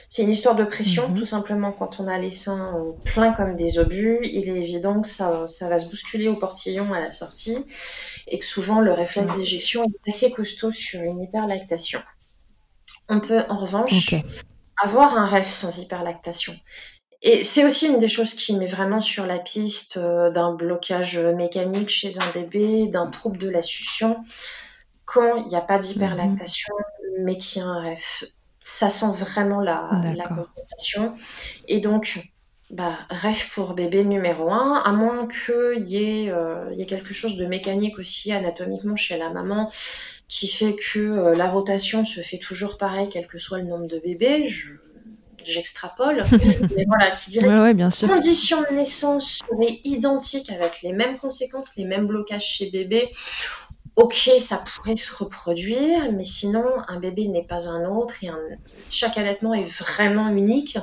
C'est une histoire de pression, mhm. tout simplement. Quand on a les seins euh, pleins comme des obus, il est évident que ça, va se bousculer au portillon à la sortie et que souvent le réflexe d'éjection est assez costaud sur une hyperlactation. On peut en revanche avoir un rêve sans hyperlactation. Et c'est aussi une des choses qui met vraiment sur la piste euh, d'un blocage mécanique chez un bébé, d'un trouble de la succion, quand il n'y a pas d'hyperlactation, mais qu'il y a un rêve. Ça sent vraiment la, la compensation. Et donc, bah, rêve pour bébé numéro un, à moins qu'il y, ait, euh, y ait quelque chose de mécanique aussi anatomiquement chez la maman qui fait que euh, la rotation se fait toujours pareil, quel que soit le nombre de bébés. Je j'extrapole, mais voilà, qui dirait que les conditions de naissance seraient identiques avec les mêmes conséquences, les mêmes blocages chez bébé, ok, ça pourrait se reproduire, mais sinon, un bébé n'est pas un autre et chaque allaitement est vraiment unique.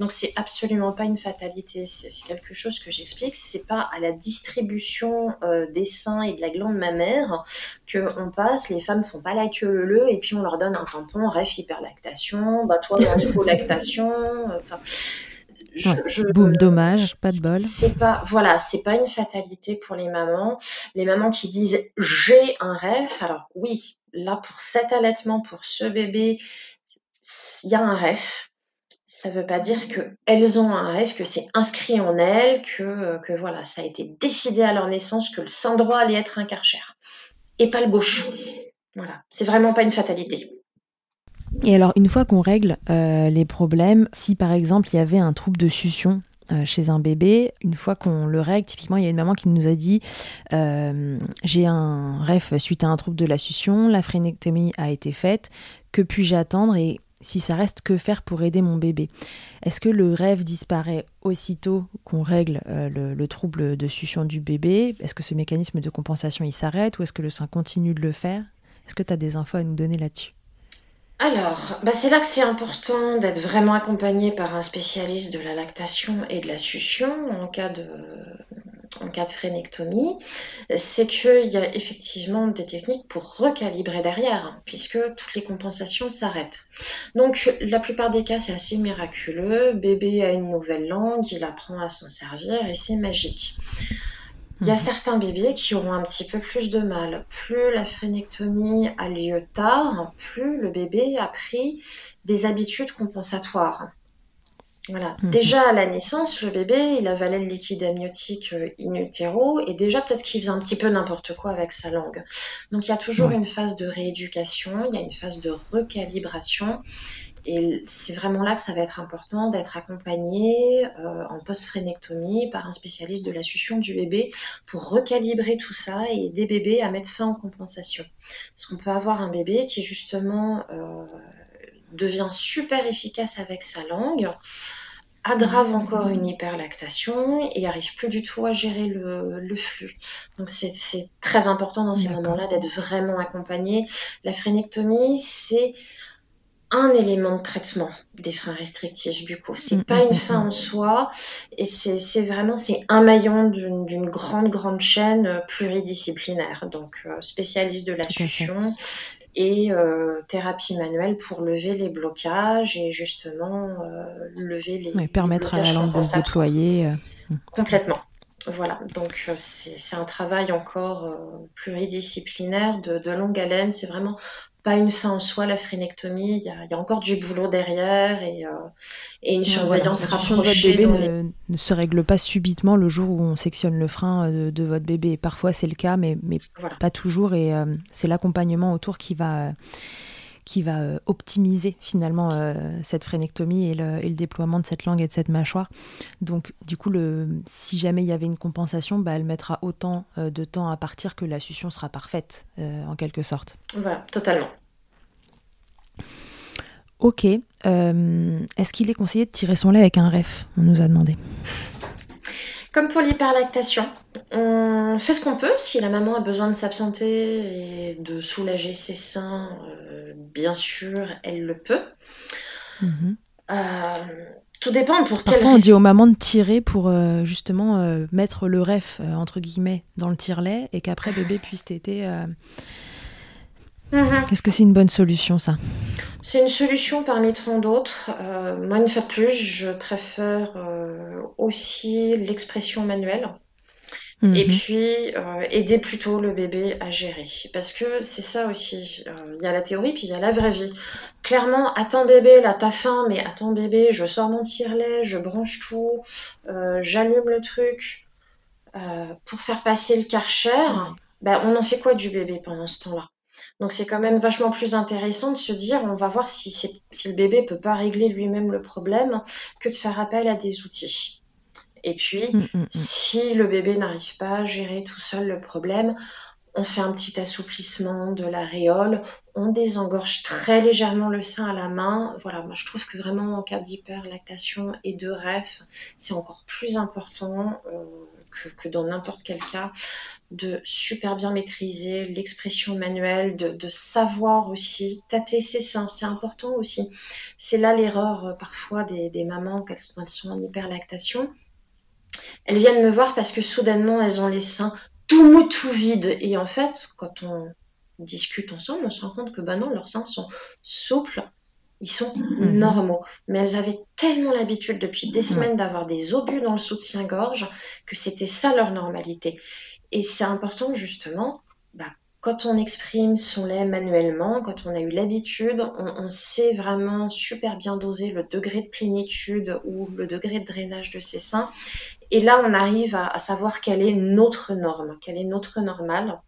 Donc, c'est absolument pas une fatalité. C'est quelque chose que j'explique. C'est pas à la distribution euh, des seins et de la glande mammaire qu'on passe. Les femmes font pas la queue le le et puis on leur donne un tampon, ref, hyperlactation, bah, toi, hypolactation. Enfin, Boum, dommage, pas de bol. C'est pas, voilà, c'est pas une fatalité pour les mamans. Les mamans qui disent j'ai un rêve, alors oui, là pour cet allaitement, pour ce bébé, il y a un rêve. Ça veut pas dire qu'elles ont un rêve, que c'est inscrit en elles, que, que voilà, ça a été décidé à leur naissance que le sein droit allait être un karcher et pas le gauche. Voilà, c'est vraiment pas une fatalité. Et alors, une fois qu'on règle euh, les problèmes, si par exemple il y avait un trouble de succion euh, chez un bébé, une fois qu'on le règle, typiquement, il y a une maman qui nous a dit euh, J'ai un rêve suite à un trouble de la succion, la phrénectomie a été faite, que puis-je attendre et si ça reste que faire pour aider mon bébé? Est-ce que le rêve disparaît aussitôt qu'on règle le, le, trouble de succion du bébé? Est-ce que ce mécanisme de compensation il s'arrête ou est-ce que le sein continue de le faire? Est-ce que tu as des infos à nous donner là-dessus? Alors, bah c'est là que c'est important d'être vraiment accompagné par un spécialiste de la lactation et de la succion en cas de, en phrénectomie, c'est qu'il y a effectivement des techniques pour recalibrer derrière, puisque toutes les compensations s'arrêtent. Donc la plupart des cas, c'est assez miraculeux. Bébé a une nouvelle langue, il apprend à s'en servir et c'est magique. Il y a mhm. certains bébés qui auront un petit peu plus de mal. Plus la phrénectomie a lieu tard, plus le bébé a pris des habitudes compensatoires. Voilà. Mhm. Déjà à la naissance, le bébé, il avalait le liquide amniotique euh, in utero et déjà peut-être qu'il faisait un petit peu n'importe quoi avec sa langue. Donc il y a toujours une phase de rééducation, il y a une phase de recalibration et c'est vraiment là que ça va être important d'être accompagné euh, en post-phrénectomie par un spécialiste de la succion du bébé pour recalibrer tout ça et aider bébé à mettre fin en compensation. Parce qu'on peut avoir un bébé qui justement euh, devient super efficace avec sa langue, aggrave encore une hyperlactation et arrive plus du tout à gérer le, flux. Donc c'est très important dans ces moments-là d'être vraiment accompagné. La phrénectomie, c'est un élément de traitement des freins restrictifs buccaux. C'est mm, pas mm, une mm, fin en soi et c'est vraiment c'est un maillon d'une grande grande chaîne euh, pluridisciplinaire. Donc euh, spécialiste de la succion et euh, thérapie manuelle pour lever les blocages et justement lever les permettre à la langue de se déployer complètement. Voilà, donc c'est un travail encore pluridisciplinaire de, de longue haleine. C'est vraiment pas une fin en soi, la phrénectomie. Il y a, encore du boulot derrière et, euh, une surveillance rapprochée. Votre bébé ne, se règle pas subitement le jour où on sectionne le frein euh, de, votre bébé. Parfois c'est le cas, mais, mais pas toujours. Et euh, c'est l'accompagnement autour qui va qui va optimiser finalement cette phrénectomie et le, et le, déploiement de cette langue et de cette mâchoire. Donc du coup, le, si jamais il y avait une compensation, bah, elle mettra autant de temps à partir que la succion sera parfaite, en quelque sorte. Voilà, totalement. Ok. Euh, est-ce qu'il est conseillé de tirer son lait avec un ref? On nous a demandé. Comme pour l'hyperlactation, on fait ce qu'on peut. Si la maman a besoin de s'absenter et de soulager ses seins, euh, bien sûr, elle le peut. Mhm. Euh, Tout dépend pour quelle Parfois, on dit aux mamans de tirer pour euh, justement mettre le ref, entre guillemets, dans le tire-lait et qu'après bébé puisse téter. Mhm. Est-ce que c'est une bonne solution, ça? C'est une solution parmi tant d'autres. moi, une fois de plus, je préfère aussi l'expression manuelle. Et Mhm. puis, euh, aider plutôt le bébé à gérer. Parce que c'est ça aussi. euh, Il y a la théorie, puis il y a la vraie vie. Clairement, attends bébé, là t'as faim, mais attends bébé, je sors mon tire-lait, je branche tout, euh, j'allume le truc euh, pour faire passer le karcher. Ben, on en fait quoi du bébé pendant ce temps-là? Donc c'est quand même vachement plus intéressant de se dire, on va voir si, si le bébé peut pas régler lui-même le problème que de faire appel à des outils. Et puis, Mm, mm, mm. si le bébé n'arrive pas à gérer tout seul le problème, on fait un petit assouplissement de l'aréole, on désengorge très légèrement le sein à la main. Voilà, moi je trouve que vraiment en cas d'hyperlactation et de REF, c'est encore plus important euh, que, dans n'importe quel cas de super bien maîtriser l'expression manuelle, de, savoir aussi tâter ses seins, c'est important aussi. C'est là l'erreur euh, parfois des, mamans quand elles sont en hyperlactation elles viennent me voir parce que soudainement elles ont les seins tout mou, tout vides. Et en fait, quand on discute ensemble, on se rend compte que bah non, leurs seins sont souples, ils sont Mhm. normaux. Mais elles avaient tellement l'habitude depuis des semaines d'avoir des obus dans le soutien-gorge que c'était ça leur normalité. Et c'est important justement, bah, quand on exprime son lait manuellement, quand on a eu l'habitude, on, on sait vraiment super bien doser le degré de plénitude ou le degré de drainage de ses seins. Et là, on arrive à, à savoir quelle est notre norme, quelle est notre normale.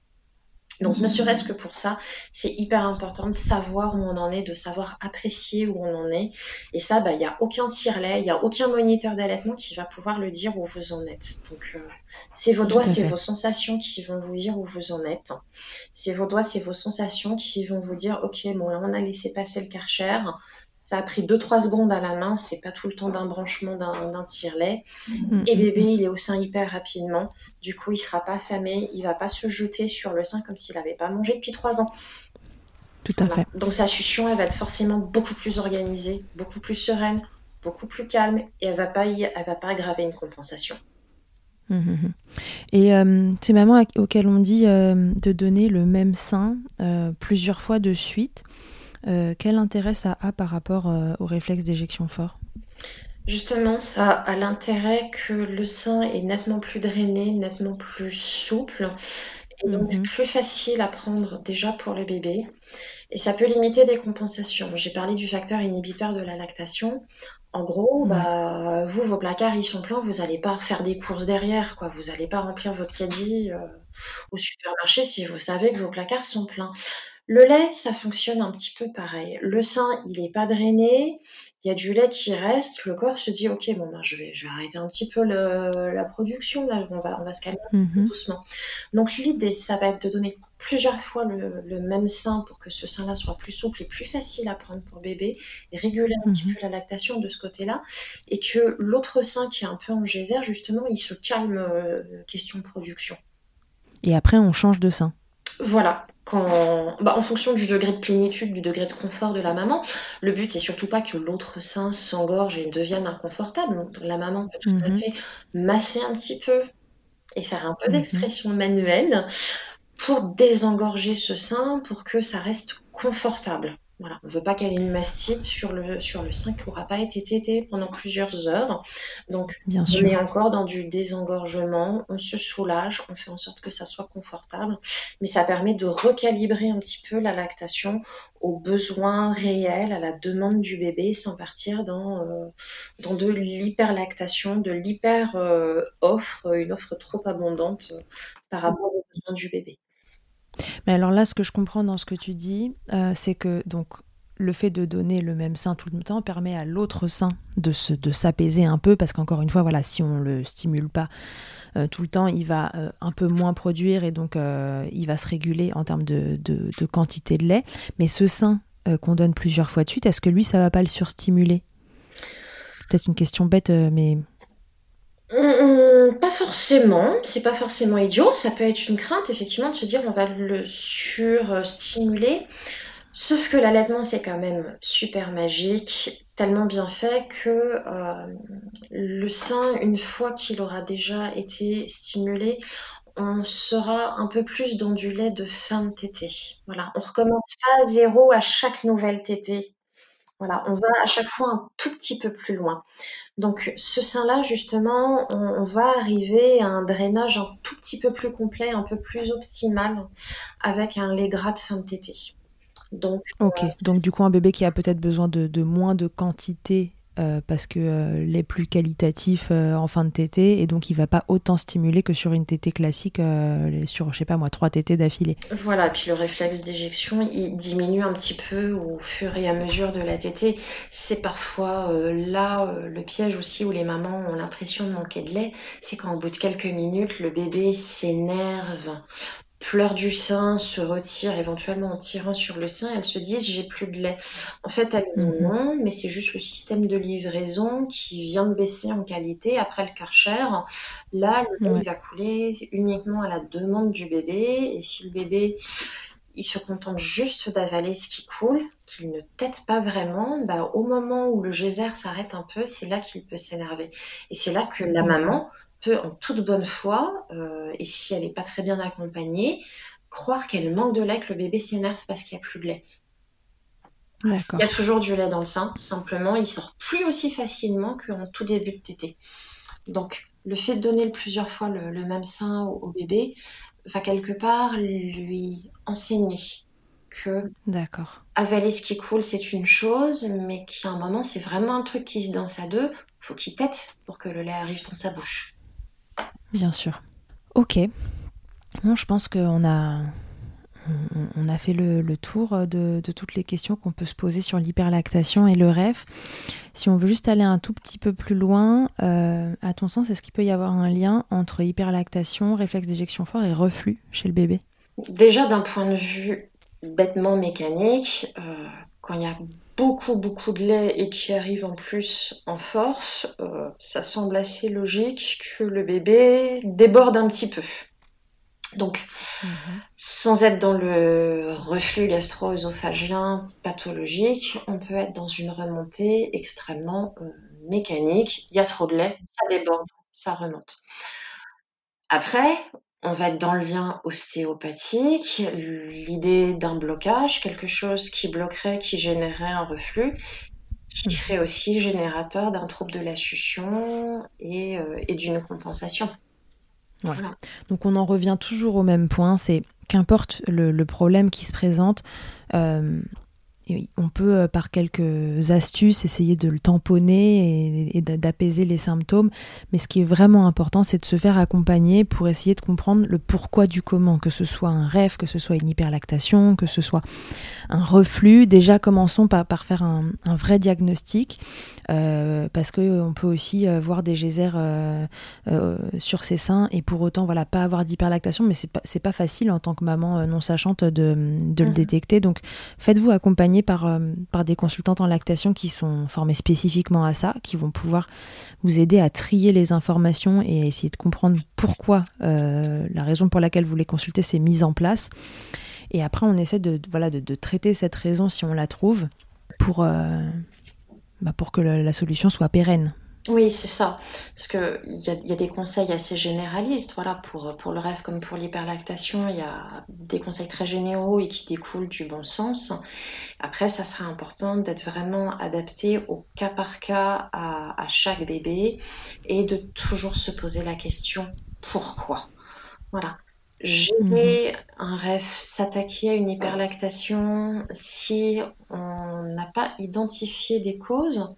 Donc, ne serait-ce que pour ça, c'est hyper important de savoir où on en est, de savoir apprécier où on en est. Et ça, bah, il n'y a aucun tire-lait, il n'y a aucun moniteur d'allaitement qui va pouvoir le dire où vous en êtes. Donc, euh, c'est vos doigts, c'est vos sensations qui vont vous dire où vous en êtes. C'est vos doigts, c'est vos sensations qui vont vous dire, OK, bon, là, on a laissé passer le karcher. Ça a pris 2-3 secondes à la main, c'est pas tout le temps d'un branchement d'un tire-lait. Mm, Et mm, bébé, mm. il est au sein hyper rapidement. Du coup, il sera pas affamé, il va pas se jeter sur le sein comme s'il n'avait pas mangé depuis 3 ans. Tout à Voilà. fait. Donc sa succion, elle va être forcément beaucoup plus organisée, beaucoup plus sereine, beaucoup plus calme, et elle va pas, y- elle va pas aggraver une compensation. Et euh, ces mamans auxquelles on dit euh, de donner le même sein euh, plusieurs fois de suite, quel intérêt ça a par rapport euh, au réflexe d'éjection fort? Justement, ça a l'intérêt que le sein est nettement plus drainé, nettement plus souple, et donc Mhm. plus facile à prendre déjà pour le bébé. Et ça peut limiter des compensations. J'ai parlé du facteur inhibiteur de la lactation. En gros, bah, vous, vos placards, ils sont pleins, vous n'allez pas faire des courses derrière, quoi. Vous n'allez pas remplir votre caddie euh, au supermarché si vous savez que vos placards sont pleins. Le lait, ça fonctionne un petit peu pareil. Le sein, il n'est pas drainé, il y a du lait qui reste, le corps se dit, ok, bon, ben, je, vais, je vais arrêter un petit peu le- la production, là, on va, on va se calmer Mhm. doucement. Donc l'idée, ça va être de donner plusieurs fois le, le même sein pour que ce sein-là soit plus souple et plus facile à prendre pour bébé, et réguler un petit Mhm. peu la lactation de ce côté-là, et que l'autre sein qui est un peu en geyser, justement, il se calme euh, question production. Et après, on change de sein. Voilà. Quand, bah, en fonction du degré de plénitude, du degré de confort de la maman, le but c'est surtout pas que l'autre sein s'engorge et devienne inconfortable. Donc, la maman peut tout à Mhm. fait masser un petit peu et faire un peu Mhm. d'expression manuelle pour désengorger ce sein pour que ça reste confortable. Voilà. On veut pas qu'elle ait une mastite sur le, sur le sein qui n'aura pas été tété pendant plusieurs heures. Donc, Bien on sûr. est encore dans du désengorgement, on se soulage, on fait en sorte que ça soit confortable, mais ça permet de recalibrer un petit peu la lactation aux besoins réels, à la demande du bébé, sans partir dans, euh, dans de l'hyperlactation, de l'hyper-offre, une offre trop abondante euh, par rapport aux besoins du bébé. Mais alors là, ce que je comprends dans ce que tu dis, euh, c'est que donc le fait de donner le même sein tout le temps permet à l'autre sein de se de s'apaiser un peu parce qu'encore une fois, voilà, si on le stimule pas euh, tout le temps, il va euh, un peu moins produire et donc il va se réguler en termes de, de- de quantité de lait. Mais ce sein qu'on donne plusieurs fois de suite, est-ce que lui, ça va pas le surstimuler? Peut-être une question bête, mais Hum, pas forcément, c'est pas forcément idiot, ça peut être une crainte effectivement de se dire on va le surstimuler. Sauf que l'allaitement, c'est quand même super magique, tellement bien fait que euh, le sein, une fois qu'il aura déjà été stimulé, on sera un peu plus dans du lait de fin de tétée. Voilà, on recommence pas à zéro à chaque nouvelle tétée. Voilà, on va à chaque fois un tout petit peu plus loin. Donc ce sein-là, justement, on, va arriver à un drainage un tout petit peu plus complet, un peu plus optimal, avec un lait gras de fin de tétée. Donc, ok, euh, donc du coup un bébé qui a peut-être besoin de, moins de quantité euh, parce que euh, les plus qualitatifs en fin de tétée et donc il va pas autant stimuler que sur une tétée classique sur je sais pas moi trois tétées d'affilée. Voilà, puis le réflexe d'éjection il diminue un petit peu au fur et à mesure de la tétée. C'est parfois là le piège aussi où les mamans ont l'impression de manquer de lait, c'est qu'en bout de quelques minutes le bébé s'énerve pleure du sein, se retire éventuellement en tirant sur le sein, elles se disent j'ai plus de lait. En fait, elles disent non, mais c'est juste le système de livraison qui vient de baisser en qualité après le karcher. Là, le lait va couler uniquement à la demande du bébé et si le bébé il se contente juste d'avaler ce qui coule, qu'il ne tète pas vraiment, bah, au moment où le geyser s'arrête un peu, c'est là qu'il peut s'énerver. Et c'est là que la maman peut en toute bonne foi, euh, et si elle n'est pas très bien accompagnée, croire qu'elle manque de lait, que le bébé s'énerve parce qu'il n'y a plus de lait. Il y a toujours du lait dans le sein, simplement il sort plus aussi facilement qu'en tout début de tétée. Donc le fait de donner plusieurs fois le, même sein au, bébé va quelque part lui enseigner que avaler ce qui coule c'est une chose, mais qu'à un moment c'est vraiment un truc qui se danse à deux, faut qu'il tète pour que le lait arrive dans sa bouche. Bien sûr. Ok. Bon, je pense qu'on a, on, a fait le, tour de, toutes les questions qu'on peut se poser sur l'hyperlactation et le rêve. Si on veut juste aller un tout petit peu plus loin, euh, à ton sens, est-ce qu'il peut y avoir un lien entre hyperlactation, réflexe d'éjection fort et reflux chez le bébé? Déjà, d'un point de vue bêtement mécanique, euh, quand il y a beaucoup beaucoup de lait et qui arrive en plus en force, euh, ça semble assez logique que le bébé déborde un petit peu. Donc, mhm. sans être dans le reflux gastro-œsophagien pathologique, on peut être dans une remontée extrêmement euh, mécanique. Il y a trop de lait, ça déborde, ça remonte. Après, on va être dans le lien ostéopathique, l'idée d'un blocage, quelque chose qui bloquerait, qui générerait un reflux, qui mmh. serait aussi générateur d'un trouble de la succion et, euh, d'une compensation. Voilà. Donc on en revient toujours au même point, c'est qu'importe le, problème qui se présente, euh, on peut, euh, par quelques astuces, essayer de le tamponner et, d'apaiser les symptômes. Mais ce qui est vraiment important, c'est de se faire accompagner pour essayer de comprendre le pourquoi du comment, que ce soit un rêve, que ce soit une hyperlactation, que ce soit un reflux. Déjà, commençons par, par faire un, vrai diagnostic, euh, parce qu'on peut aussi euh, voir des geysers sur ses seins et pour autant, voilà, pas avoir d'hyperlactation, mais c'est pas, pas facile en tant que maman non sachante de, le mmh. détecter. Donc, faites-vous accompagner par, euh, par des consultantes en lactation qui sont formées spécifiquement à ça, qui vont pouvoir vous aider à trier les informations et à essayer de comprendre pourquoi euh, la raison pour laquelle vous les consultez s'est mise en place. Et après, on essaie de, voilà, de, traiter cette raison si on la trouve pour, euh, bah, pour que la solution soit pérenne. Oui, c'est ça. Parce qu'il y a, y a des conseils assez généralistes. Voilà, pour, pour le rêve comme pour l'hyperlactation, il y a des conseils très généraux et qui découlent du bon sens. Après, ça sera important d'être vraiment adapté au cas par cas à, à chaque bébé et de toujours se poser la question pourquoi? Voilà. Gérer mhm. un rêve, s'attaquer à une hyperlactation si on n'a pas identifié des causes,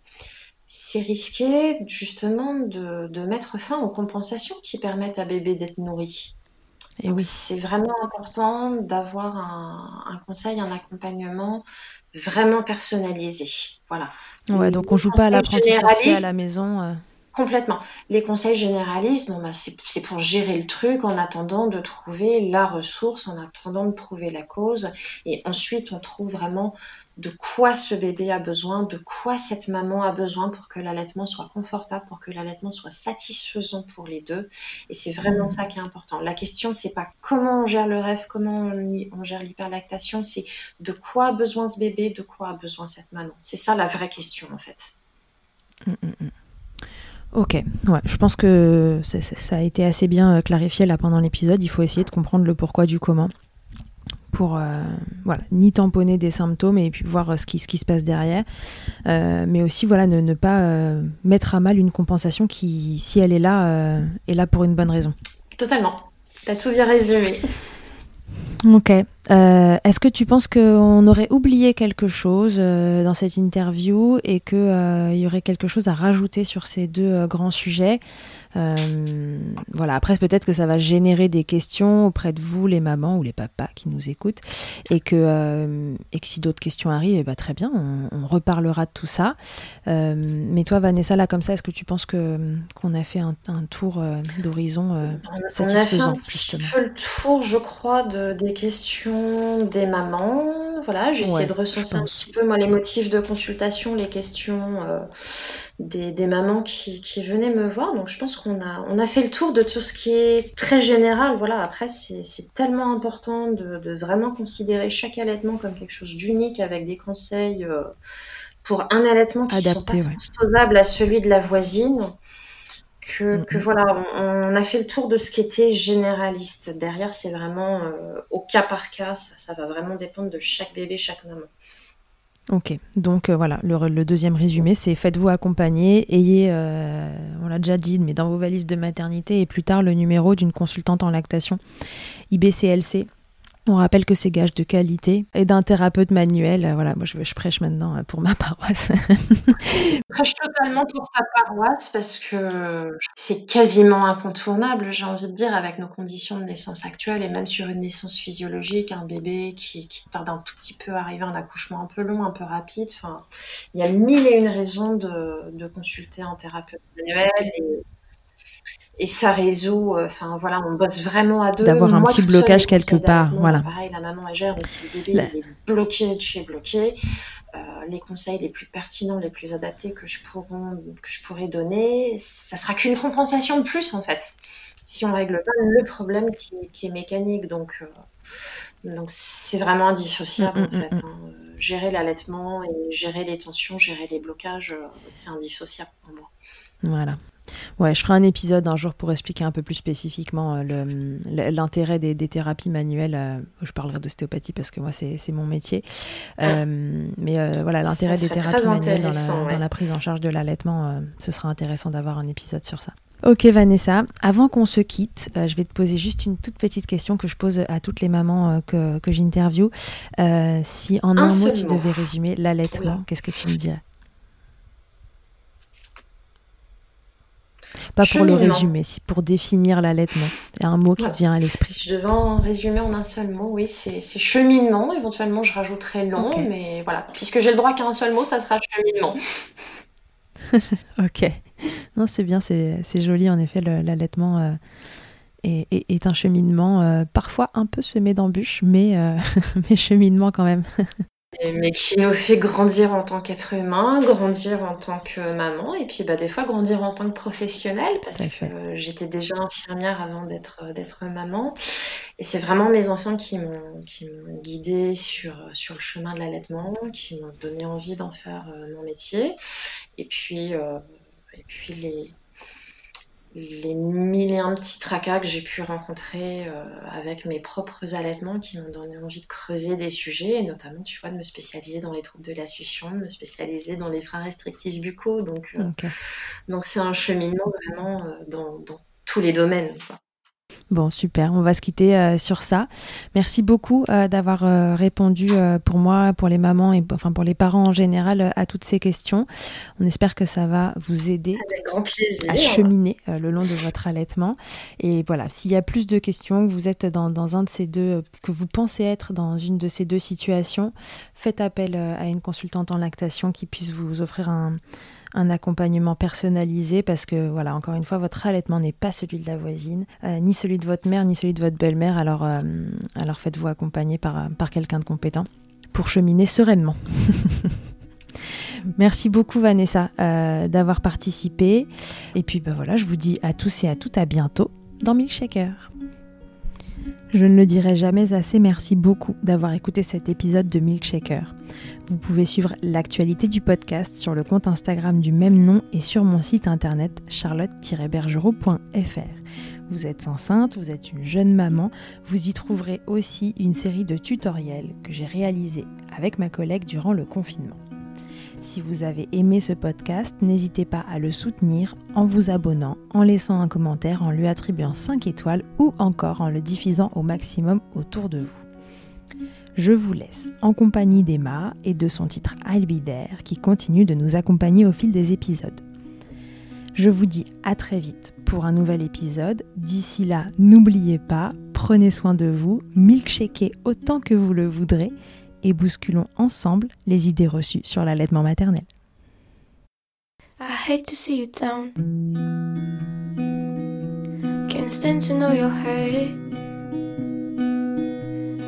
c'est risqué justement de, mettre fin aux compensations qui permettent à bébé d'être nourri. Et oui. C'est vraiment important d'avoir un, conseil, un accompagnement vraiment personnalisé. Voilà. Ouais, donc on joue pas à l'apprentissage à la maison. Euh. Complètement. Les conseils généralistes, bah, c'est pour gérer le truc en attendant de trouver la ressource, en attendant de trouver la cause. Et ensuite, on trouve vraiment de quoi ce bébé a besoin, de quoi cette maman a besoin pour que l'allaitement soit confortable, pour que l'allaitement soit satisfaisant pour les deux. Et c'est vraiment ça qui est important. La question, c'est pas comment on gère le rêve, comment on, gère l'hyperlactation, c'est de quoi a besoin ce bébé, de quoi a besoin cette maman. C'est ça la vraie question en fait. Mmh, mmh, mmh. Ok, ouais, je pense que ça, a été assez bien euh, clarifié là pendant l'épisode. Il faut essayer de comprendre le pourquoi du comment pour euh, voilà, ni tamponner des symptômes et puis voir euh, ce qui, ce qui se passe derrière, mais aussi voilà, ne, ne pas mettre à mal une compensation qui, si elle est là, est là pour une bonne raison. Totalement, tu as tout bien résumé. Ok. Euh, est-ce que tu penses qu'on aurait oublié quelque chose euh, dans cette interview et qu'il euh, y aurait quelque chose à rajouter sur ces deux grands sujets? Voilà, après peut-être que ça va générer des questions auprès de vous, les mamans ou les papas qui nous écoutent, et que, et que si d'autres questions arrivent, eh ben, très bien, on, reparlera de tout ça. Mais toi, Vanessa, là comme ça, est-ce que tu penses qu'on a fait un, tour d'horizon satisfaisant On a fait un petit peu le tour, je crois, de, des questions des mamans. Voilà, j'ai essayé de recenser un petit peu moi les motifs de consultation, les questions des, mamans qui, qui, venaient me voir. Donc je pense qu'on a, on a fait le tour de tout ce qui est très général. Voilà, après, c'est tellement important de, de, vraiment considérer chaque allaitement comme quelque chose d'unique avec des conseils euh, pour un allaitement qui ne sont pas transposables à celui de la voisine. Que, que, voilà, on, a fait le tour de ce qui était généraliste. Derrière, c'est vraiment euh, au cas par cas, ça, ça va vraiment dépendre de chaque bébé, chaque maman. Ok, donc euh, voilà, le, deuxième résumé, c'est faites-vous accompagner, ayez, euh, on l'a déjà dit, mais dans vos valises de maternité et plus tard le numéro d'une consultante en lactation IBCLC on rappelle que c'est gage de qualité et d'un thérapeute manuel. Euh, voilà, moi je, prêche maintenant euh, pour ma paroisse. je prêche totalement pour ta paroisse parce que c'est quasiment incontournable, j'ai envie de dire, avec nos conditions de naissance actuelles et même sur une naissance physiologique, un bébé qui, tarde un tout petit peu à arriver, un accouchement un peu long, un peu rapide. Enfin, il y a mille et une raisons de, de consulter un thérapeute manuel et ça résout. Euh, enfin voilà, on bosse vraiment à deux. D'avoir un petit blocage quelque part, voilà. Pareil, la maman elle gère, mais si le bébé est bloqué de chez bloqué, euh, les conseils les plus pertinents, les plus adaptés que je pourrais, que je pourrais donner, ça sera qu'une compensation de plus en fait. Si on règle pas le problème qui, est mécanique, donc euh, donc c'est vraiment indissociable mm, en mm, fait. Mm, hein. Gérer l'allaitement et gérer les tensions, gérer les blocages, c'est indissociable pour moi. Voilà. Ouais, je ferai un épisode un jour pour expliquer un peu plus spécifiquement euh, l'intérêt des, thérapies manuelles. Euh, je parlerai d'ostéopathie parce que moi, c'est mon métier. Euh, mais voilà, l'intérêt des thérapies manuelles dans la, prise en charge de l'allaitement, ce sera intéressant d'avoir un épisode sur ça. Ok Vanessa, avant qu'on se quitte, je vais te poser juste une toute petite question que je pose à toutes les mamans que, que j'interviewe. si en un, mot tu devais résumer l'allaitement, qu'est-ce que tu me dirais? Pas pour le résumer, si pour définir l'allaitement. Il y a un mot qui te vient à l'esprit. Si je devais en résumer en un seul mot, oui, c'est cheminement. Éventuellement, je rajouterai long, mais voilà. Puisque j'ai le droit qu'à un seul mot, ça sera cheminement. ok. Non, c'est bien, c'est joli en effet, l'allaitement. Euh, est, un cheminement euh, parfois un peu semé d'embûches, mais, euh, mais cheminement quand même. mais qui nous fait grandir en tant qu'être humain, grandir en tant que maman, et puis bah, des fois grandir en tant que professionnelle, parce que j'étais déjà infirmière avant d'être d'être maman. Et c'est vraiment mes enfants qui m'ont qui m'ont guidée sur sur le chemin de l'allaitement, qui m'ont donné envie d'en faire euh, mon métier. Et puis euh, et puis les les mille et un petits tracas que j'ai pu rencontrer euh, avec mes propres allaitements qui m'ont donné envie de creuser des sujets, et notamment, tu vois, de me spécialiser dans les troubles de la succion, de me spécialiser dans les freins restrictifs buccaux. Donc, euh, donc c'est un cheminement vraiment euh, dans, dans, tous les domaines. Quoi. Bon, super. On va se quitter euh, sur ça. Merci beaucoup euh, d'avoir euh, répondu pour moi, pour les mamans et enfin pour les parents en général à toutes ces questions. On espère que ça va vous aider à cheminer le long de votre allaitement. Et voilà, s'il y a plus de questions, que vous êtes dans, dans, un de ces deux, que vous pensez être dans une de ces deux situations, faites appel à une consultante en lactation qui puisse vous offrir un un accompagnement personnalisé parce que voilà, encore une fois, votre allaitement n'est pas celui de la voisine, ni celui de votre mère, ni celui de votre belle-mère. Alors, alors faites-vous accompagner par, par quelqu'un de compétent pour cheminer sereinement. Merci beaucoup Vanessa euh, d'avoir participé. Et puis ben voilà, je vous dis à tous et à toutes à bientôt dans Milkshaker. Je ne le dirai jamais assez, merci beaucoup d'avoir écouté cet épisode de Milkshaker. Vous pouvez suivre l'actualité du podcast sur le compte Instagram du même nom et sur mon site internet charlotte-bergerot.fr. Vous êtes enceinte, vous êtes une jeune maman, vous y trouverez aussi une série de tutoriels que j'ai réalisés avec ma collègue durant le confinement. Si vous avez aimé ce podcast, n'hésitez pas à le soutenir en vous abonnant, en laissant un commentaire, en lui attribuant 5 étoiles ou encore en le diffusant au maximum autour de vous. Je vous laisse en compagnie d'Emma et de son titre Albidaire qui continue de nous accompagner au fil des épisodes. Je vous dis à très vite pour un nouvel épisode. D'ici là, n'oubliez pas, prenez soin de vous, milkshakez autant que vous le voudrez et bousculons ensemble les idées reçues sur l'allaitement maternel.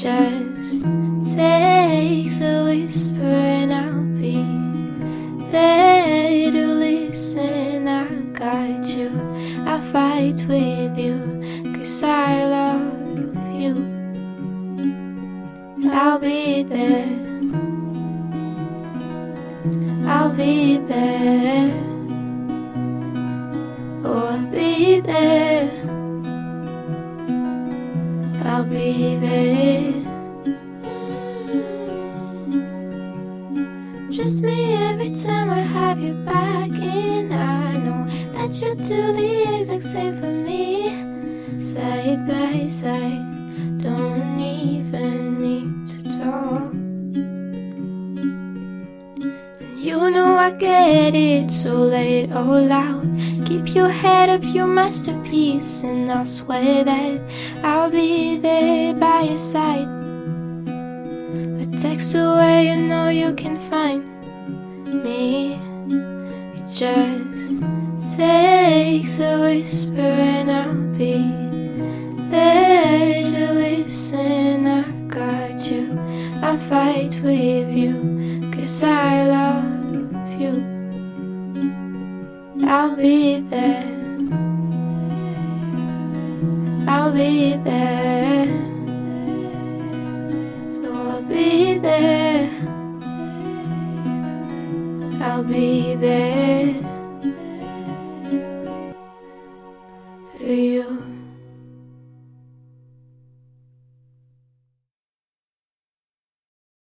future.